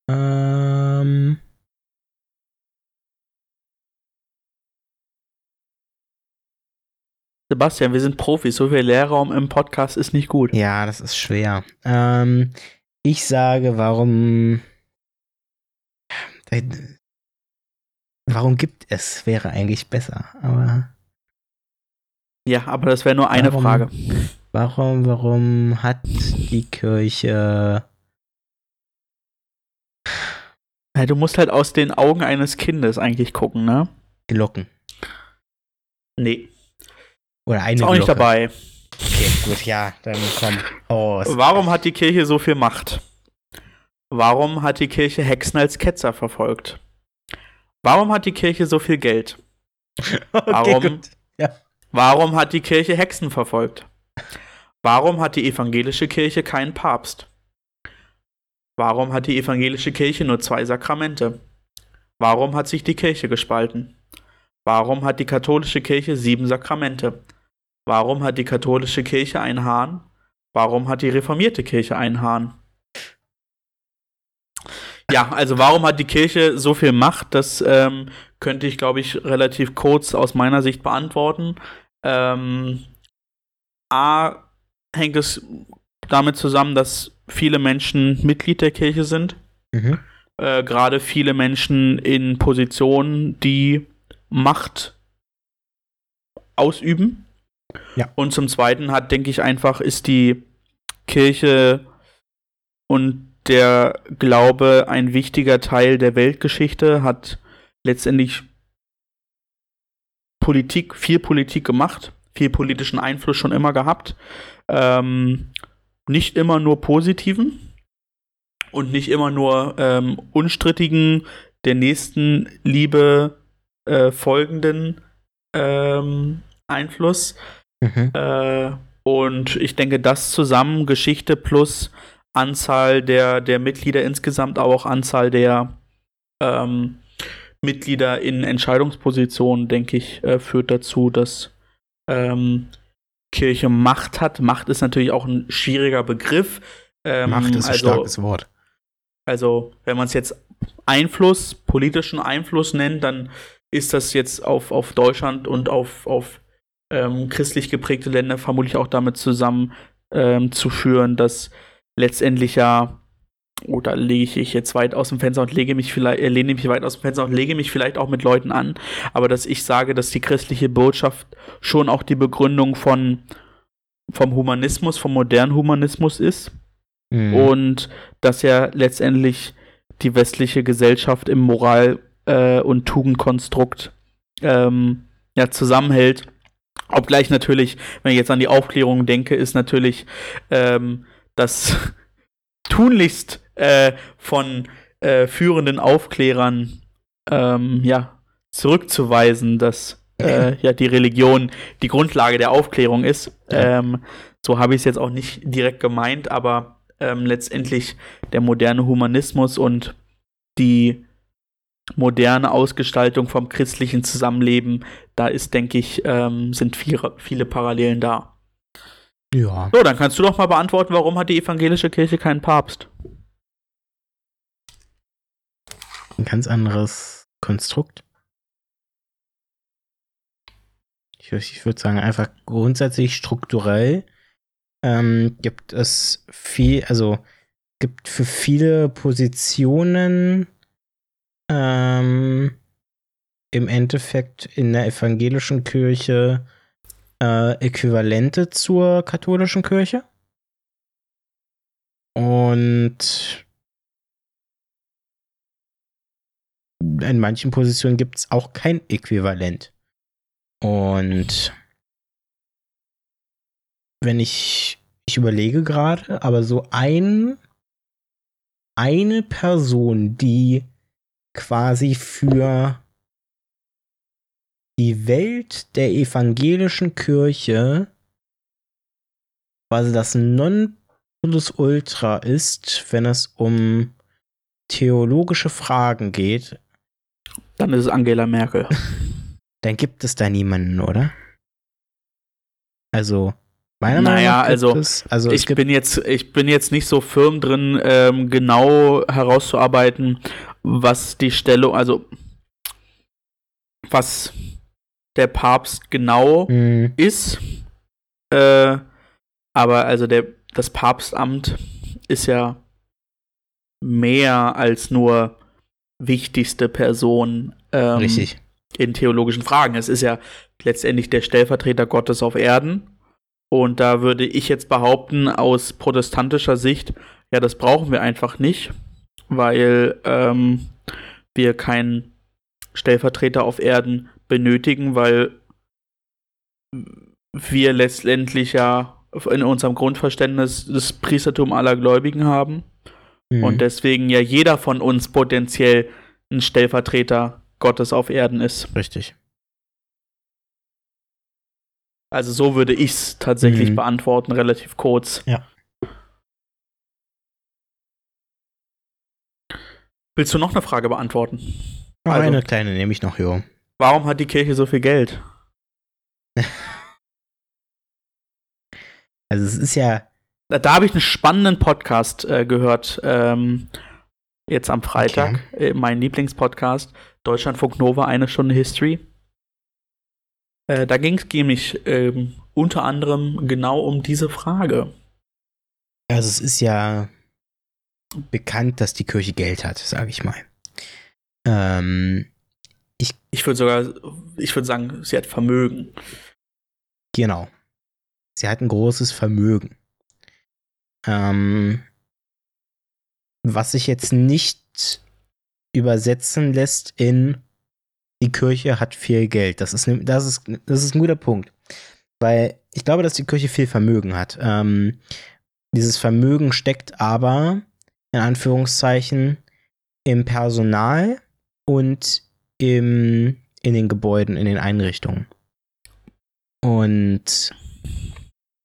Ähm, Sebastian, wir sind Profis. So viel Leerraum im Podcast ist nicht gut. ja, das ist schwer. Ähm, ich sage, warum. Warum gibt es, wäre eigentlich besser. Aber Ja, aber das wäre nur eine Warum? Frage. warum, warum hat die Kirche. Ja, du musst halt aus den Augen eines Kindes eigentlich gucken, ne? Glocken? Nee, Oder eine ist auch nicht Glocke. dabei. Okay, gut, ja, dann komm. Oh, Warum hat die Kirche so viel Macht? Warum hat die Kirche Hexen als Ketzer verfolgt? Warum hat die Kirche so viel Geld? (laughs) okay, Warum? gut. Warum hat die Kirche Hexen verfolgt? Warum hat die evangelische Kirche keinen Papst? Warum hat die evangelische Kirche nur zwei Sakramente? Warum hat sich die Kirche gespalten? Warum hat die katholische Kirche sieben Sakramente? Warum hat die katholische Kirche einen Hahn? Warum hat die reformierte Kirche einen Hahn? Ja, also warum hat die Kirche so viel Macht? Das ähm, könnte ich, glaube ich, relativ kurz aus meiner Sicht beantworten. Ähm, A hängt es damit zusammen, dass viele Menschen Mitglied der Kirche sind. Mhm. Äh, Gerade viele Menschen in Positionen, die Macht ausüben. Ja. Und zum Zweiten hat, denke ich, einfach ist die Kirche und der Glaube ein wichtiger Teil der Weltgeschichte, hat letztendlich Politik, viel Politik gemacht, viel politischen Einfluss schon immer gehabt. Ähm, nicht immer nur positiven und nicht immer nur ähm, unstrittigen, der nächsten Liebe äh, folgenden ähm, Einfluss. Mhm. Äh, und ich denke, das zusammen, Geschichte plus Anzahl der, der Mitglieder insgesamt, aber auch Anzahl der ähm, Mitglieder in Entscheidungspositionen, denke ich, äh, führt dazu, dass ähm, Kirche Macht hat. Macht ist natürlich auch ein schwieriger Begriff. Ähm, Macht ist ein also, starkes Wort. also, wenn man es jetzt Einfluss, politischen Einfluss nennt, dann ist das jetzt auf, auf Deutschland und auf, auf ähm, christlich geprägte Länder vermutlich auch damit zusammen ähm, zu führen, dass letztendlich ja, oder lege ich jetzt weit aus dem Fenster und lege mich vielleicht, äh, lehne mich weit aus dem Fenster und lege mich vielleicht auch mit Leuten an, aber dass ich sage, dass die christliche Botschaft schon auch die Begründung von vom Humanismus, vom modernen Humanismus ist Mhm. und dass ja letztendlich die westliche Gesellschaft im Moral- äh, und Tugendkonstrukt ähm, ja, zusammenhält Obgleich natürlich, wenn ich jetzt an die Aufklärung denke, ist natürlich ähm, das (laughs) tunlichst äh, von äh, führenden Aufklärern ähm, ja, zurückzuweisen, dass äh, (clears throat) ja die Religion die Grundlage der Aufklärung ist. Ja. Ähm, so habe ich es jetzt auch nicht direkt gemeint, aber ähm, letztendlich der moderne Humanismus und die moderne Ausgestaltung vom christlichen Zusammenleben, da ist, denke ich, ähm, sind viele, viele Parallelen da. Ja. So, dann kannst du doch mal beantworten, warum hat die evangelische Kirche keinen Papst? Ein ganz anderes Konstrukt. Ich, ich würde sagen, einfach grundsätzlich strukturell ähm, gibt es viel, also gibt für viele Positionen ähm, im Endeffekt in der evangelischen Kirche äh, Äquivalente zur katholischen Kirche. Und in manchen Positionen gibt es auch kein Äquivalent. Und wenn ich, ich überlege gerade, aber so ein, eine Person, die quasi für die Welt der evangelischen Kirche quasi das Nonplusultra ist, wenn es um theologische Fragen geht, Dann ist es Angela Merkel. (laughs) dann gibt es da niemanden, oder? Also, meiner Naja, Meinung nach gibt also, es, also ich bin jetzt, ich bin jetzt nicht so firm drin, ähm, genau herauszuarbeiten, was die Stellung, also was der Papst genau Hm, ist. Äh, aber also der, das Papstamt ist ja mehr als nur wichtigste Person ähm, richtig. in theologischen Fragen. Es ist ja letztendlich der Stellvertreter Gottes auf Erden. Und da würde ich jetzt behaupten, aus protestantischer Sicht, ja, das brauchen wir einfach nicht, weil ähm, wir keinen Stellvertreter auf Erden benötigen, weil wir letztendlich ja in unserem Grundverständnis das Priestertum aller Gläubigen haben Hm. und deswegen ja jeder von uns potenziell ein Stellvertreter Gottes auf Erden ist. richtig. Also so würde ich es tatsächlich Mhm. beantworten, relativ kurz. Ja. Willst du noch eine Frage beantworten? Also- eine kleine nehme ich noch, jo. Warum hat die Kirche so viel Geld? (laughs) Also es ist ja, Da, da habe ich einen spannenden Podcast äh, gehört, ähm, jetzt am Freitag, äh, mein Lieblingspodcast, Deutschlandfunk Nova, eine Stunde History. Äh, da ging es nämlich ähm, unter anderem genau um diese Frage. also es ist ja bekannt, dass die Kirche Geld hat, sage ich mal. Ähm, Ich würde sogar, ich würde sagen, sie hat Vermögen. genau. Sie hat ein großes Vermögen. Ähm, was sich jetzt nicht übersetzen lässt in die Kirche hat viel Geld. Das ist, ne- das ist, das ist ein guter Punkt. Weil ich glaube, dass die Kirche viel Vermögen hat. Ähm, dieses Vermögen steckt aber, in Anführungszeichen, im Personal und im, in den Gebäuden, in den Einrichtungen. Und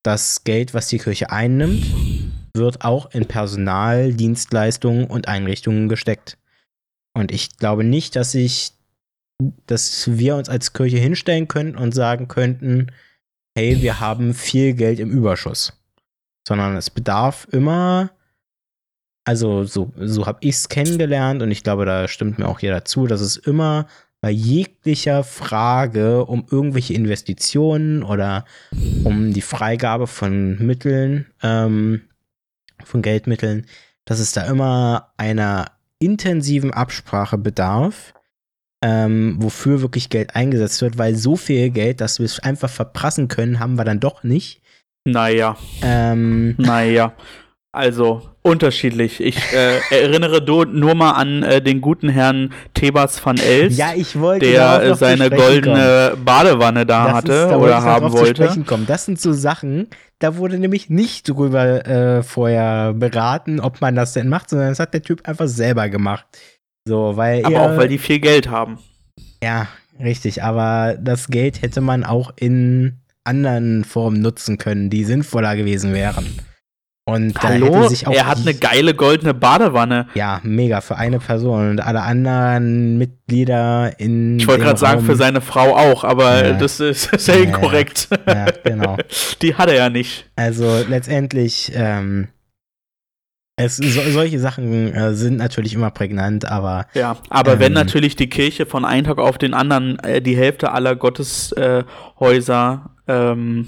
das Geld, was die Kirche einnimmt, wird auch in Personal, Dienstleistungen und Einrichtungen gesteckt. Und ich glaube nicht, dass ich, dass wir uns als Kirche hinstellen könnten und sagen könnten, hey, wir haben viel Geld im Überschuss. Sondern es bedarf immer, also so, so habe ich es kennengelernt und ich glaube, da stimmt mir auch jeder zu, dass es immer bei jeglicher Frage um irgendwelche Investitionen oder um die Freigabe von Mitteln, ähm, von Geldmitteln, dass es da immer einer intensiven Absprache bedarf, ähm, wofür wirklich Geld eingesetzt wird, weil so viel Geld, dass wir es einfach verprassen können, haben wir dann doch nicht. Naja, Ähm, naja. Also unterschiedlich. Ich äh, (laughs) erinnere nur mal an äh, den guten Herrn Thebas van Els, Ja, ich wollte der äh, seine sprechen kommen. goldene Badewanne da Das hatte ist, da oder haben wollte. sprechen kommen. Das sind so Sachen, da wurde nämlich nicht drüber äh, vorher beraten, ob man das denn macht, sondern das hat der Typ einfach selber gemacht. So, weil Aber er, auch weil die viel Geld haben. Ja, richtig, aber das Geld hätte man auch in anderen Formen nutzen können, die sinnvoller gewesen wären. Und Hallo, hätte sich auch er hat eine geile goldene Badewanne. ja, mega für eine Person und alle anderen Mitglieder in Ich wollte gerade sagen, für seine Frau auch, aber Ja. das ist (laughs) sehr Ja, ja. inkorrekt. Ja, genau. (laughs) Die hat er ja nicht. Also letztendlich, ähm, es, so, solche Sachen äh, sind natürlich immer prägnant, aber Ja, aber wenn Ähm. natürlich die Kirche von einem Tag auf den anderen äh, die Hälfte aller Gotteshäuser äh, ähm,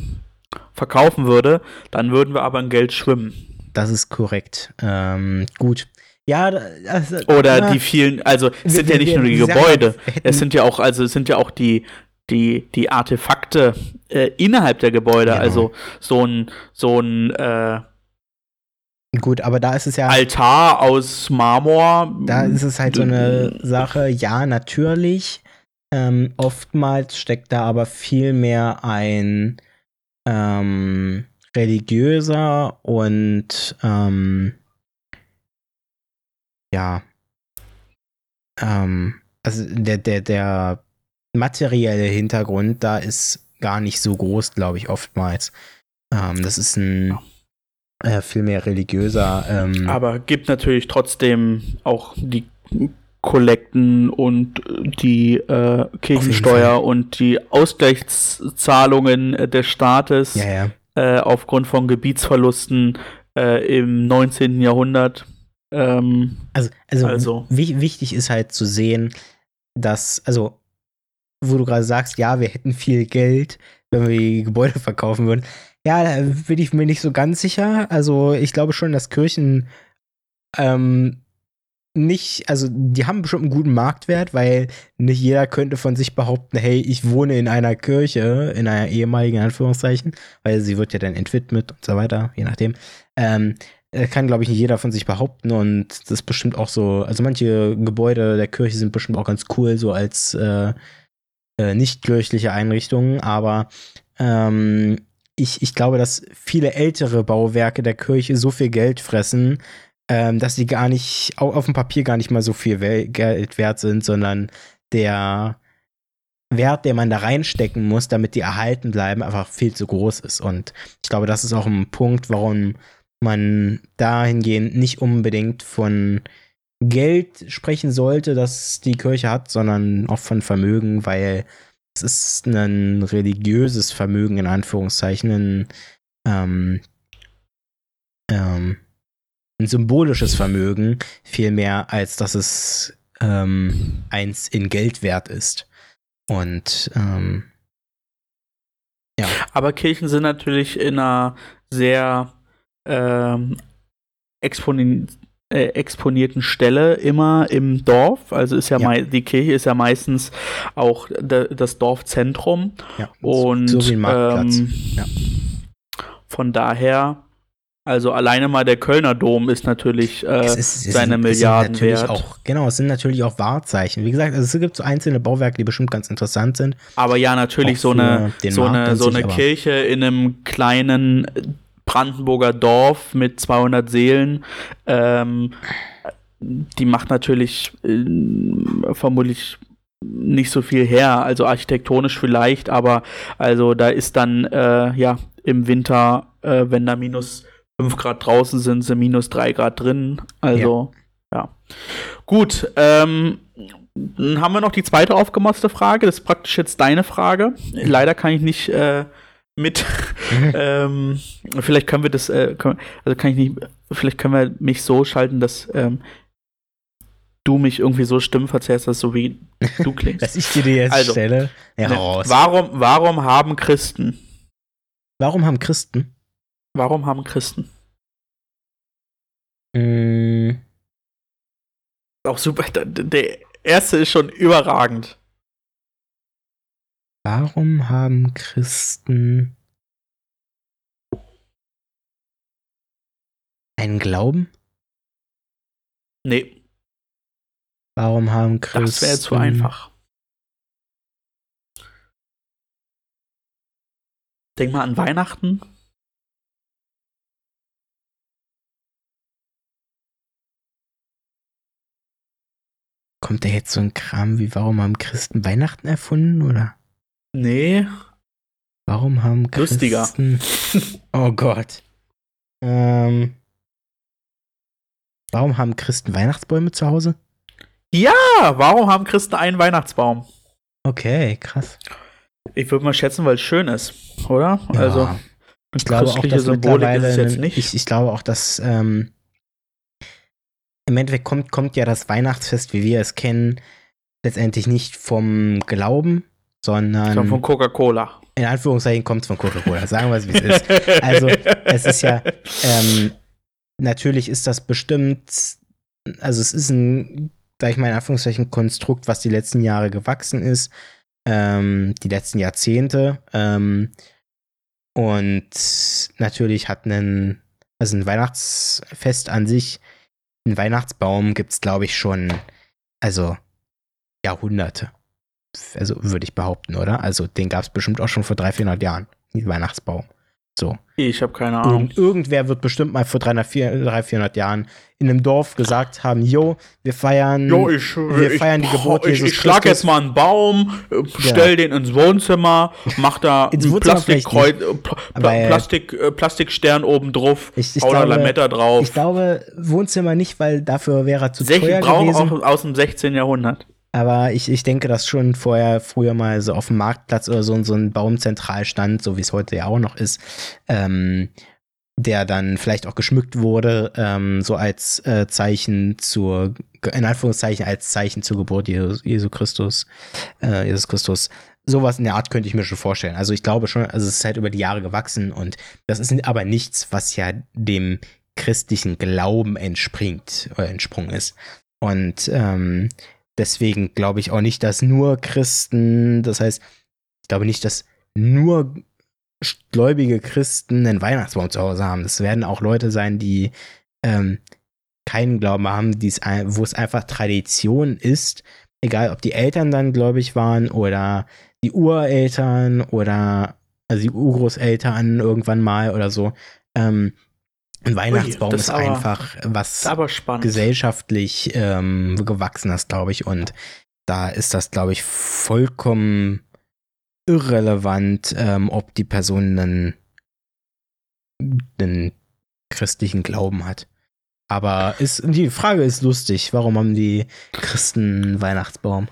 verkaufen würde, dann würden wir aber in Geld schwimmen. das ist korrekt. Ähm, gut. Ja, also, Oder na, die vielen, also es wir- sind ja nicht wir- nur die Gebäude, es sind ja auch, also es sind ja auch die, die, die Artefakte äh, innerhalb der Gebäude, Genau. also so ein, so ein äh, Gut, aber da ist es ja, Altar aus Marmor. da ist es halt so eine Sache, ja, natürlich. Ähm, oftmals steckt da aber viel mehr ein ähm, religiöser und ähm, ja, ähm, also der, der, der materielle Hintergrund da ist gar nicht so groß, glaube ich, oftmals. Ähm, das ist ein äh, viel mehr religiöser. Ähm, Aber gibt natürlich trotzdem auch die Kollekten und die äh, Kirchensteuer und die Ausgleichszahlungen äh, des Staates ja, ja. äh, aufgrund von Gebietsverlusten äh, im 19. Jahrhundert. Ähm, Also, also, Also. wi- wichtig ist halt zu sehen, dass, also, wo du gerade sagst, ja, wir hätten viel Geld, wenn wir die Gebäude (laughs) verkaufen würden. Ja, da bin ich mir nicht so ganz sicher. Also, ich glaube schon, dass Kirchen ähm, nicht, also, die haben bestimmt einen guten Marktwert, weil nicht jeder könnte von sich behaupten, hey, ich wohne in einer Kirche, in einer ehemaligen Anführungszeichen, weil sie wird ja dann entwidmet und so weiter, je nachdem. Ähm, äh, kann, glaube ich, nicht jeder von sich behaupten und das ist bestimmt auch so, also manche Gebäude der Kirche sind bestimmt auch ganz cool, so als äh, äh, nicht kirchliche Einrichtungen, aber ähm, ich, ich glaube, dass viele ältere Bauwerke der Kirche so viel Geld fressen, ähm, dass sie gar nicht, au- auf dem Papier gar nicht mal so viel Geld wert sind, sondern der Wert, den man da reinstecken muss, damit die erhalten bleiben, einfach viel zu groß ist. Und ich glaube, das ist auch ein Punkt, warum man dahingehend nicht unbedingt von Geld sprechen sollte, das die Kirche hat, sondern auch von Vermögen, weil es ist ein religiöses Vermögen in Anführungszeichen, ein, ähm, ähm, ein symbolisches Vermögen, viel mehr als dass es ähm, eins in Geld wert ist. Und ähm, aber Kirchen sind natürlich in einer sehr ähm, exponi äh, exponierten Stelle immer im Dorf. Also ist ja, Ja. die Kirche ist ja meistens auch das Dorfzentrum. ja, Und so wie ein Marktplatz. ähm, Ja. von daher, also alleine mal der Kölner Dom ist natürlich äh, Es ist- es seine sind- Milliarden wert. Auch, genau, es sind natürlich auch Wahrzeichen. Wie gesagt, also es gibt so einzelne Bauwerke, die bestimmt ganz interessant sind. Aber ja, natürlich so eine, so eine, so eine Kirche in einem kleinen Brandenburger Dorf mit 200 Seelen, ähm, die macht natürlich äh, vermutlich nicht so viel her, also architektonisch vielleicht, aber also da ist dann äh, ja im Winter, äh, wenn da minus 5 Grad draußen sind, sind minus 3 Grad drin. Also ja. Gut, ähm, dann haben wir noch die zweite aufgemotzte Frage. Das ist praktisch jetzt deine Frage. Leider kann ich nicht äh, mit. (laughs) ähm, vielleicht können wir das, äh, können, also kann ich nicht, vielleicht können wir mich so schalten, dass ähm, du mich irgendwie so Stimmen verzerrst, dass so wie du (laughs) klingst. Dass ich dir die jetzt Also, stelle. Ja, Ne, warum, warum haben Christen, Warum haben Christen? Warum haben Christen, Mh, auch super, der, der erste ist schon überragend. warum haben Christen. einen Glauben? Nee, Warum haben Christen. das wäre zu einfach. Denk mal an Weihnachten. Kommt da jetzt so ein Kram wie, warum haben Christen Weihnachten erfunden? Oder Nee, warum haben Lustiger. Christen. (laughs) Oh Gott. Ähm. Warum haben Christen Weihnachtsbäume zu Hause? Ja, warum haben Christen einen Weihnachtsbaum? Okay, krass. Ich würde mal schätzen, weil es schön ist, oder? Ja. Also, Ich glaube auch, dass Symbolik ist es jetzt nicht. Ich, ich glaube auch, dass ähm, im Endeffekt kommt, kommt ja das Weihnachtsfest, wie wir es kennen, letztendlich nicht vom Glauben, sondern von Coca-Cola. in Anführungszeichen kommt es von Coca-Cola. Sagen wir es, wie es ist. Also, es ist ja, ähm, natürlich ist das bestimmt, also es ist ein, sag ich mal in Anführungszeichen, Konstrukt, was die letzten Jahre gewachsen ist, ähm, die letzten Jahrzehnte. Ähm, und natürlich hat einen, also ein Weihnachtsfest an sich, einen Weihnachtsbaum gibt es, glaube ich, schon, also Jahrhunderte. Also würde ich behaupten, oder? Also den gab es bestimmt auch schon vor 300, 400 Jahren, den Weihnachtsbaum. So. Ich habe keine Ahnung. Irgend, irgendwer wird bestimmt mal vor 300, 400, 400 Jahren in einem Dorf gesagt haben, jo, wir feiern, Jo, ich, wir ich, feiern die Geburt ich, Jesus ich schlag Christus. jetzt mal einen Baum, äh, stell den ins Wohnzimmer, mach da (laughs) ein Plastikkreuz, äh, Aber, äh, Plastik, äh, Plastikstern oben drauf, Ich- ich glaube- Lametta drauf. Ich glaube, Wohnzimmer nicht, weil dafür wäre er zu Sech- teuer Brauch gewesen. auch aus dem 16. Jahrhundert. Aber ich, ich denke, dass schon vorher, früher mal so auf dem Marktplatz oder so, so ein Baum stand, so wie es heute ja auch noch ist, ähm, der dann vielleicht auch geschmückt wurde, ähm, so als äh, Zeichen zur, in Anführungszeichen, als Zeichen zur Geburt Jesu, Jesu Christus, äh, Jesus Christus. Sowas in der Art könnte ich mir schon vorstellen. Also ich glaube schon, also es ist halt über die Jahre gewachsen und das ist aber nichts, was ja dem christlichen Glauben entspringt oder entsprungen ist. Und ähm, deswegen glaube ich auch nicht, dass nur Christen, das heißt, ich glaube nicht, dass nur gläubige Christen einen Weihnachtsbaum zu Hause haben. Das werden auch Leute sein, die ähm, keinen Glauben haben, wo es einfach Tradition ist, egal ob die Eltern dann gläubig waren oder die Ureltern oder also die Urgroßeltern irgendwann mal oder so. Ähm, ein Weihnachtsbaum das ist aber- einfach was gesellschaftlich ähm, gewachsen ist, glaube ich. Und da ist das, glaube ich, vollkommen irrelevant, ähm, ob die Person einen, einen christlichen Glauben hat. Aber ist, die Frage ist lustig. Warum haben die Christen einen Weihnachtsbaum?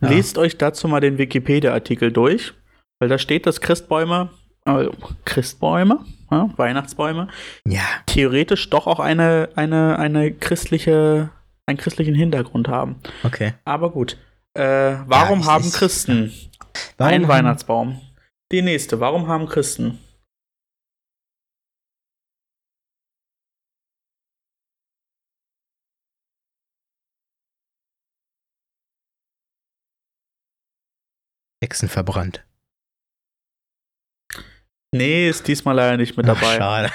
Ja. Lest euch dazu mal den Wikipedia-Artikel durch, weil da steht, dass Christbäume, äh, Christbäume, ja, Weihnachtsbäume, Ja, theoretisch doch auch eine, eine, eine christliche, einen christlichen Hintergrund haben. okay. Aber gut. Äh, warum ich- haben ich- Christen Warum einen haben- Weihnachtsbaum? Die nächste. Warum haben Christen? Hexen verbrannt? Nee, ist diesmal leider nicht mit Ach, dabei. schade.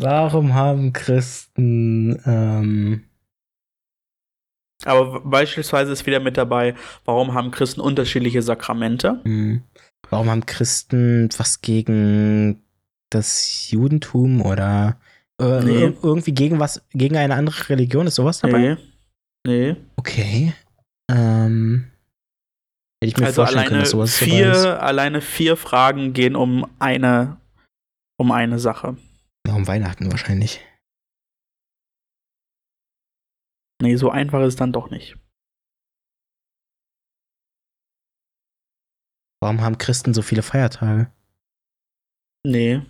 Warum haben Christen ähm, Aber beispielsweise ist wieder mit dabei, warum haben Christen unterschiedliche Sakramente? Hm. Warum haben Christen was gegen das Judentum oder äh, Nee. ir- irgendwie gegen was, gegen eine andere Religion? Ist sowas dabei? Nee. Nee. Okay. Ähm, hätte ich mir Also vorstellen können, dass sowas dabei ist. vier, alleine vier Fragen gehen um eine, um eine Sache. Ja, um Weihnachten wahrscheinlich. Nee, so einfach ist es dann doch nicht. Warum haben Christen so viele Feiertage? Nee.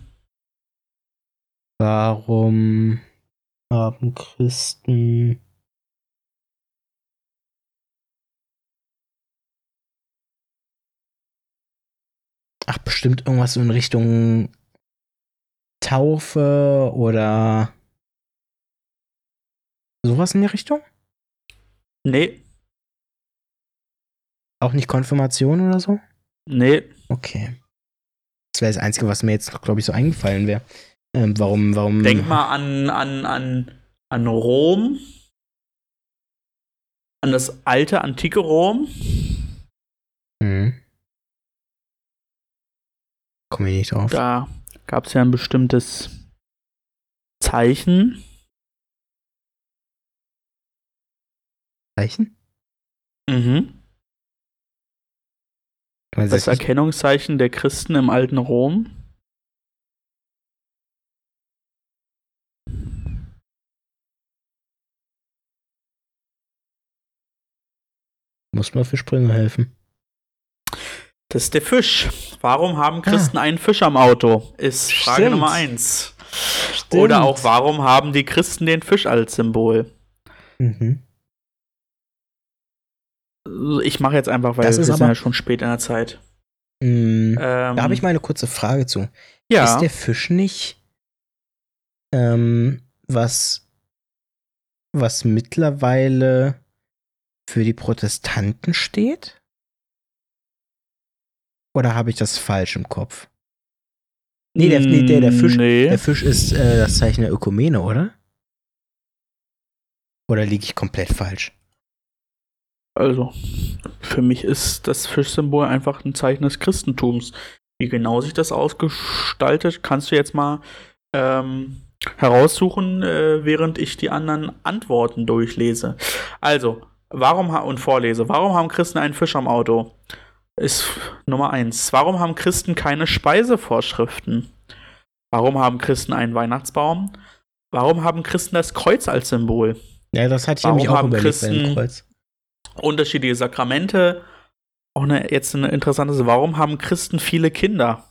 Warum haben Christen Ach, bestimmt irgendwas in Richtung Taufe oder sowas in die Richtung? Nee. Auch nicht Konfirmation oder so? Nee. Okay. Das wäre das Einzige, was mir jetzt, glaube ich, so eingefallen wäre. Ähm, warum, warum? Denk mal an, an, an, an Rom. An das alte, antike Rom. Hm. Komme ich nicht drauf. Da gab es ja ein bestimmtes Zeichen. Zeichen? Mhm. Das das Erkennungszeichen der Christen im alten Rom. Muss man für Sprünge helfen. Das ist der Fisch. Warum haben Christen einen Fisch am Auto? Ist Frage Ah. Stimmt. Nummer eins. Oder auch, warum haben die Christen den Fisch als Symbol? Mhm. Ich mache jetzt einfach, weil Das wir ist sind aber- ja schon spät in der Zeit. Mm, Ähm, Da habe ich mal eine kurze Frage zu. ja, Ist der Fisch nicht ähm, was, was mittlerweile für die Protestanten steht? Oder habe ich das falsch im Kopf? Nee, der, nee, der, der, Fisch, Nee. der Fisch ist äh, das Zeichen der Ökumene, oder? Oder liege ich komplett falsch? Also, für mich ist das Fischsymbol einfach ein Zeichen des Christentums. Wie genau sich das ausgestaltet, kannst du jetzt mal ähm, heraussuchen, äh, während ich die anderen Antworten durchlese. Also, warum und vorlese, warum haben Christen einen Fisch am Auto? Ist Nummer eins. Warum haben Christen keine Speisevorschriften? Warum haben Christen einen Weihnachtsbaum? Warum haben Christen das Kreuz als Symbol? Ja, das hatte ich Warum nämlich auch haben überlegt Christen- Kreuz. unterschiedliche Sakramente. Auch eine, jetzt eine interessante Sache. Warum haben Christen viele Kinder?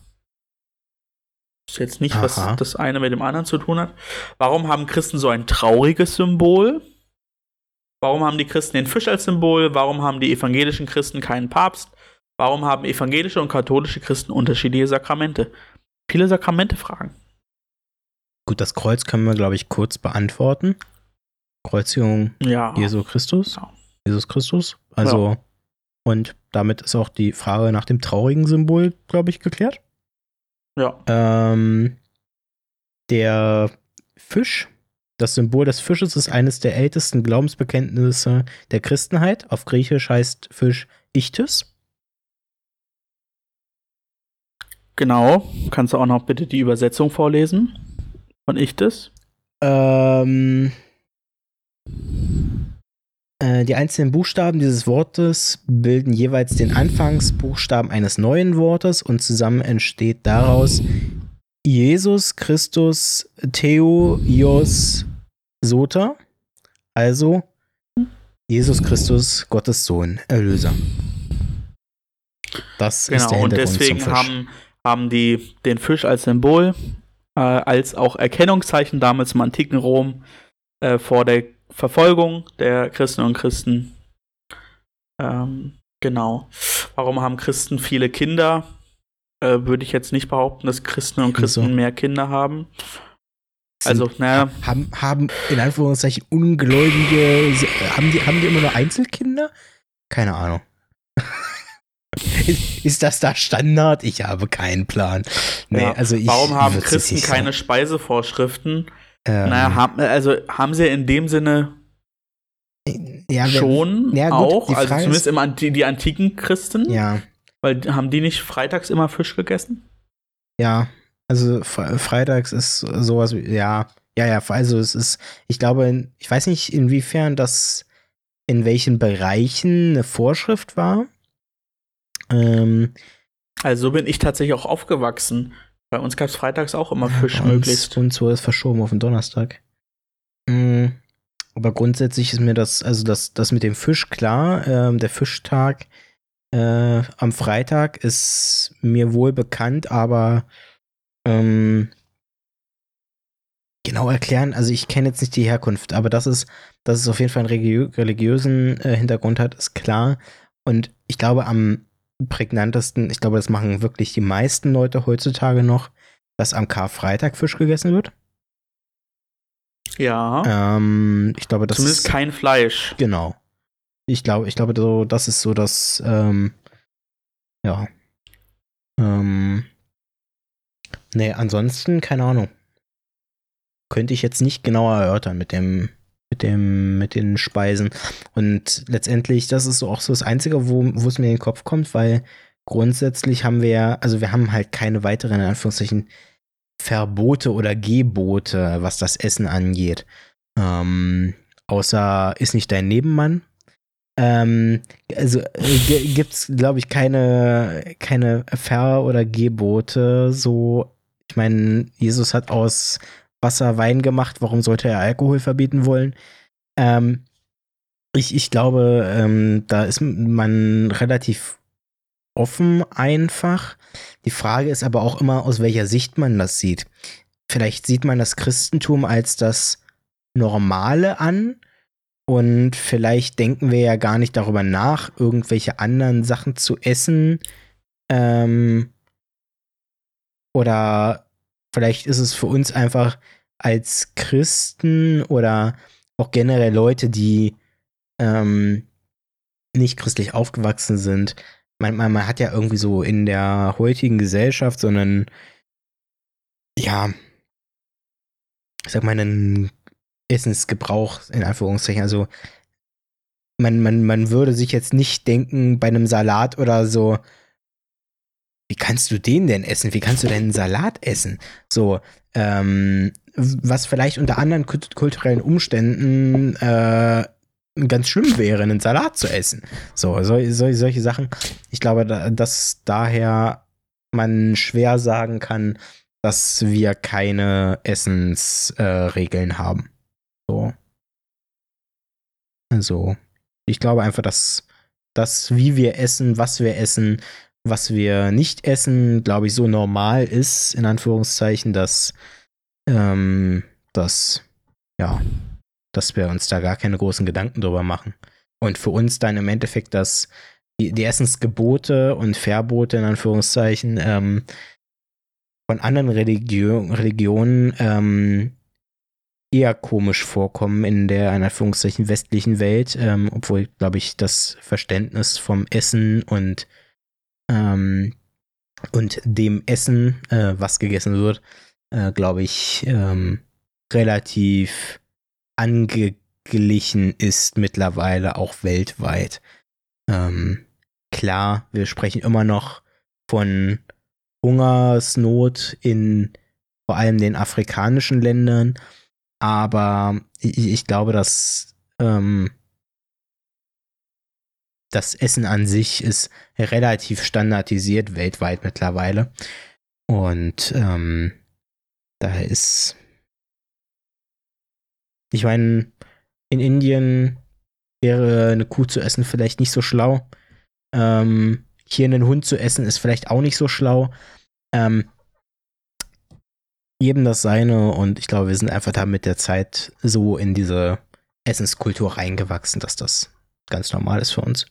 Ist jetzt nicht, was Aha. das eine mit dem anderen zu tun hat. Warum haben Christen so ein trauriges Symbol? Warum haben die Christen den Fisch als Symbol? Warum haben die evangelischen Christen keinen Papst? Warum haben evangelische und katholische Christen unterschiedliche Sakramente? Viele Sakramente-Fragen. Gut, das Kreuz können wir, glaube ich, kurz beantworten. Kreuzigung Ja. Jesu Christus. Ja. Jesus Christus. Also, und damit ist auch die Frage nach dem traurigen Symbol, glaube ich, geklärt. Ja. Ähm, der Fisch, das Symbol des Fisches ist eines der ältesten Glaubensbekenntnisse der Christenheit. Auf Griechisch heißt Fisch Ichthys. Genau. Kannst du auch noch bitte die Übersetzung vorlesen? Von Ichtes? Ähm, äh, die einzelnen Buchstaben dieses Wortes bilden jeweils den Anfangsbuchstaben eines neuen Wortes und zusammen entsteht daraus Jesus Christus Theoios Soter, also Jesus Christus, Gottes Sohn, Erlöser. Das ist der Genau, und Hintergrund deswegen haben, haben die den Fisch als Symbol, äh, als auch Erkennungszeichen damals im antiken Rom äh, vor der Verfolgung der Christen und Christen. Ähm, genau. Warum haben Christen viele Kinder? Äh, Würde ich jetzt nicht behaupten, dass Christen und Christen Wieso? mehr Kinder haben. Sind- Also, naja, haben, haben in Anführungszeichen Ungläubige, haben die, haben die immer nur Einzelkinder? Keine Ahnung. (laughs) Ist das da Standard? Ich habe keinen Plan. Nee, Ja. also ich warum haben Christen keine. Speisevorschriften? Ähm, Naja, haben, also haben sie in dem Sinne ja, schon ja, gut, auch, die also zumindest ist- im Anti die antiken Christen, Ja, weil haben die nicht freitags immer Fisch gegessen? ja. Also Fre- freitags ist sowas wie, ja, ja, ja, also es ist, ich glaube, ich weiß nicht, inwiefern das in welchen Bereichen eine Vorschrift war. Ähm, Also so bin ich tatsächlich auch aufgewachsen. Bei uns gab es freitags auch immer Fisch uns- möglichst. Und so ist verschoben auf den Donnerstag. Mm, Aber grundsätzlich ist mir das, also das, das mit dem Fisch klar. Ähm, der Fischtag äh, am Freitag ist mir wohl bekannt, aber ähm, genau erklären, also ich kenne jetzt nicht die Herkunft, aber das ist, dass es auf jeden Fall einen religiö religiösen äh, Hintergrund hat, ist klar. Und ich glaube, am prägnantesten, ich glaube, das machen wirklich die meisten Leute heutzutage noch, dass am Karfreitag Fisch gegessen wird. Ja, Ähm, ich glaube, das zumindest ist kein Fleisch. genau. Ich glaube, ich glaube, so, das ist so das, ähm, ja. Ähm, nee, ansonsten keine Ahnung. könnte ich jetzt nicht genauer erörtern mit dem, mit dem, mit den Speisen. Und letztendlich, das ist auch so das Einzige, wo, wo es mir in den Kopf kommt, weil grundsätzlich haben wir, also wir haben halt keine weiteren, in Anführungszeichen, Verbote oder Gebote, was das Essen angeht. Ähm, außer ist nicht dein Nebenmann. Ähm, also äh, gibt es, glaube ich, keine, keine Ver- oder Gebote. So, ich meine, Jesus hat aus Wasser Wein gemacht. Warum sollte er Alkohol verbieten wollen? Ähm, ich, ich glaube, ähm, da ist man relativ offen einfach. Die Frage ist aber auch immer, aus welcher Sicht man das sieht. Vielleicht sieht man das Christentum als das Normale an und vielleicht denken wir ja gar nicht darüber nach, irgendwelche anderen Sachen zu essen. Ähm, oder vielleicht ist es für uns einfach als Christen oder auch generell Leute, die ähm, nicht christlich aufgewachsen sind, man, man, man hat ja irgendwie so in der heutigen Gesellschaft so einen, ja, ich sag mal, einen Essensgebrauch, in Anführungszeichen. Also, man, man, man würde sich jetzt nicht denken, bei einem Salat oder so, wie kannst du den denn essen? Wie kannst du denn einen Salat essen? So, ähm, was vielleicht unter anderen kulturellen Umständen äh, ganz schlimm wäre, einen Salat zu essen. So, so, so solche Sachen. Ich glaube, dass daher man schwer sagen kann, dass wir keine Essensregeln äh, haben. So. Also, ich glaube einfach, dass das, wie wir essen, was wir essen, was wir nicht essen, glaube ich, so normal ist, in Anführungszeichen, dass ähm, das, ja, dass wir uns da gar keine großen Gedanken drüber machen. Und für uns dann im Endeffekt, dass die, die Essensgebote und Verbote in Anführungszeichen ähm, von anderen Religio Religionen ähm, eher komisch vorkommen in der in Anführungszeichen westlichen Welt, ähm, obwohl, glaube ich, das Verständnis vom Essen und ähm, und dem Essen, äh, was gegessen wird, äh, glaube ich, ähm, relativ angeglichen ist mittlerweile auch weltweit. Ähm, klar, wir sprechen immer noch von Hungersnot in vor allem den afrikanischen Ländern, aber ich, ich glaube, dass ähm, das Essen an sich ist relativ standardisiert weltweit mittlerweile. Und ähm, daher ist ich meine, in Indien wäre eine Kuh zu essen vielleicht nicht so schlau. Ähm, hier einen Hund zu essen ist vielleicht auch nicht so schlau. Ähm, jedem das seine und ich glaube, wir sind einfach da mit der Zeit so in diese Essenskultur reingewachsen, dass das ganz normal ist für uns.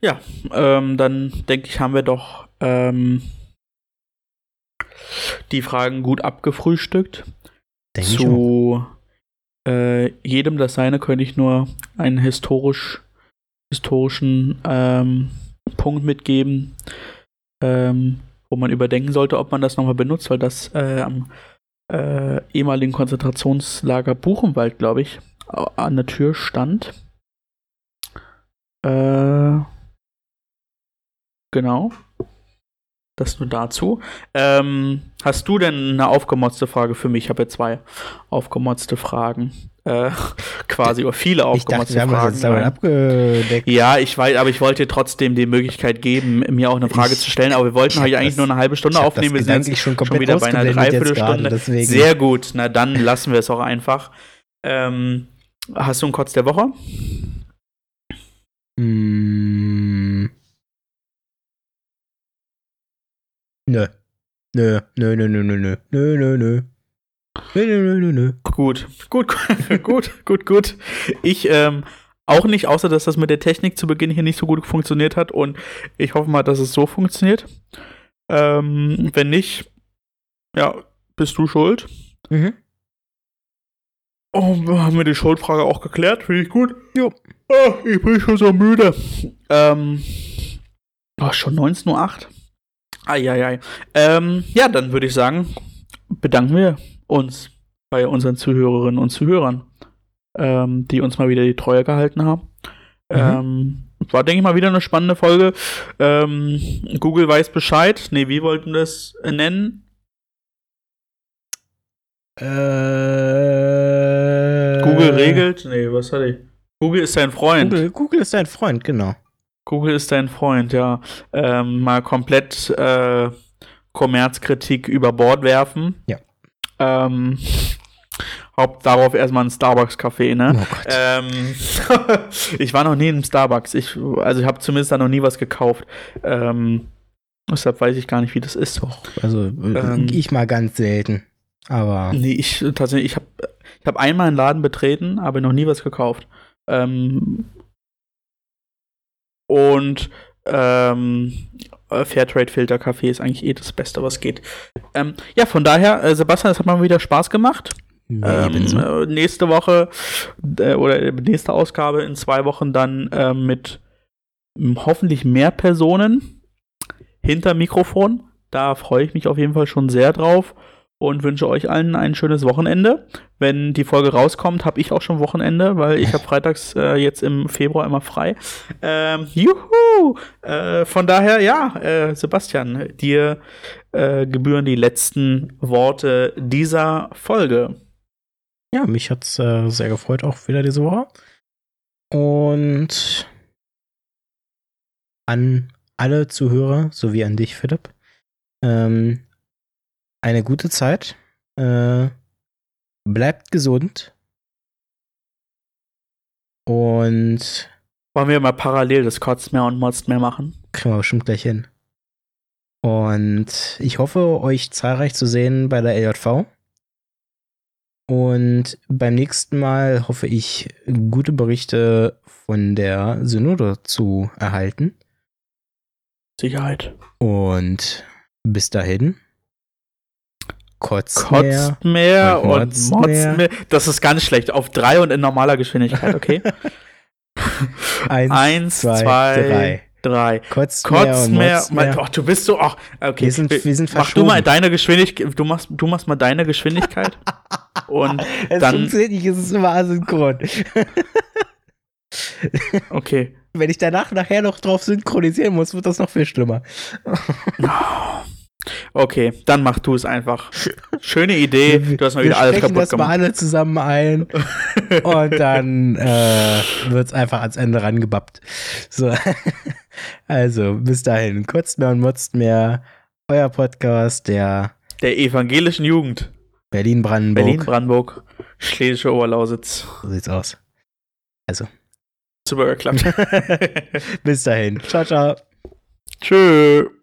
Ja, ähm, dann denke ich, haben wir doch ähm, die Fragen gut abgefrühstückt. Denk Zu äh, jedem das seine könnte ich nur einen historisch, historischen ähm, Punkt mitgeben, ähm, wo man überdenken sollte, ob man das nochmal benutzt, weil das äh, am äh, ehemaligen Konzentrationslager Buchenwald, glaube ich, an der Tür stand. Äh, genau. Das nur dazu. Ähm, hast du denn eine aufgemotzte Frage für mich? Ich habe ja zwei aufgemotzte Fragen. Äh, (laughs) quasi, oder viele aufgemotzte ich dachte, wir Fragen. Jetzt abgedeckt. Ja, ich weiß, aber ich wollte dir trotzdem die Möglichkeit geben, mir auch eine Frage ich, zu stellen. Aber wir wollten heute eigentlich das, nur eine halbe Stunde aufnehmen. Wir sind jetzt schon, schon wieder bei einer Dreiviertelstunde. Sehr gut. Na dann lassen wir es auch einfach. Ähm, hast du einen Kotz der Woche? Mm. Nö. Nö, nö, nö, nö, nö, nö, nö, nö. Nö, nö, nö, nö. nö, nö. Gut, gut, (laughs) gut, gut, gut. Ich, ähm, auch nicht, außer dass das mit der Technik zu Beginn hier nicht so gut funktioniert hat und ich hoffe mal, dass es so funktioniert. Ähm, wenn nicht, ja, bist du schuld. Mhm. Oh, haben wir die Schuldfrage auch geklärt? Finde ich gut. Ja. Oh, ich bin schon so müde. Ähm, oh, schon 19.08 Uhr. Eieiei. Ähm, ja, dann würde ich sagen, bedanken wir uns bei unseren Zuhörerinnen und Zuhörern, ähm, die uns mal wieder die Treue gehalten haben. Mhm. Ähm, war, denke ich mal, wieder eine spannende Folge. Ähm, Google weiß Bescheid. Nee, wie wollten wir das äh, nennen? Äh, Google regelt? Nee, was hatte ich? Google ist dein Freund. Google, Google ist dein Freund, genau. Google ist dein Freund, ja. Ähm, mal komplett äh, Kommerzkritik über Bord werfen. Ja. Ähm, Haupt darauf erstmal ein Starbucks-Café, ne? Oh. Ähm, (laughs) ich war noch nie im Starbucks. Ich, also ich habe zumindest da noch nie was gekauft. Ähm, deshalb weiß ich gar nicht, wie das ist. Doch, also äh, Ähm. ich mal ganz selten. Aber Nee, ich tatsächlich, ich habe ich hab einmal einen Laden betreten, aber noch nie was gekauft. Ähm, und ähm, äh, Fairtrade-Filter-Kaffee ist eigentlich eh das Beste, was geht. Ähm, ja, von daher, äh, Sebastian, es hat mal wieder Spaß gemacht. ebenso. Ähm, äh, nächste Woche äh, oder nächste Ausgabe in zwei Wochen dann äh, mit m, hoffentlich mehr Personen hinter Mikrofon. Da freue ich mich auf jeden Fall schon sehr drauf und wünsche euch allen ein schönes Wochenende. Wenn die Folge rauskommt, habe ich auch schon Wochenende, weil ich habe (laughs) freitags äh, jetzt im Februar immer frei. Ähm, juhu! Äh, von daher, ja, äh, Sebastian, dir äh, gebühren die letzten Worte dieser Folge. Ja, mich hat's äh, sehr gefreut, auch wieder diese Woche. Und an alle Zuhörer, sowie an dich, Philipp, ähm, eine gute Zeit. Äh, bleibt gesund. Und Wollen wir mal parallel das Kotzmeer und Motzmeer machen? kriegen wir bestimmt gleich hin. Und ich hoffe, euch zahlreich zu sehen bei der LJV. Und beim nächsten Mal hoffe ich, gute Berichte von der Synode zu erhalten. Sicherheit. Und bis dahin. Kotzmeer. Kotzmeer und und Motzmeer. Das ist ganz schlecht. Auf drei und in normaler Geschwindigkeit, okay? (laughs) Eins, Eins, zwei, zwei, drei. drei. Kotzmeer, Kotzmeer. Mein, oh, du bist so. Ach, okay. Wir sind- wir sind Mach du mal deine Geschwindigkeit. Du machst, du machst mal deine Geschwindigkeit. (laughs) und Es dann. funktioniert nicht, es ist immer asynchron. (laughs) Okay. Wenn ich danach nachher noch drauf synchronisieren muss, wird das noch viel schlimmer. Okay, dann mach du es einfach. Schöne Idee. Du hast mal wir wieder alles kaputt das mal gemacht. alle zusammen ein (laughs) und dann äh, wird es einfach ans Ende rangebappt. So. (laughs) Also, bis dahin. Kurz mehr und motzt mehr. Euer Podcast der Der evangelischen Jugend. Berlin-Brandenburg. Berlin-Brandenburg. Schlesische Oberlausitz. So sieht's aus. Also, Super geklappt. (laughs) bis dahin. Ciao, ciao. Tschö.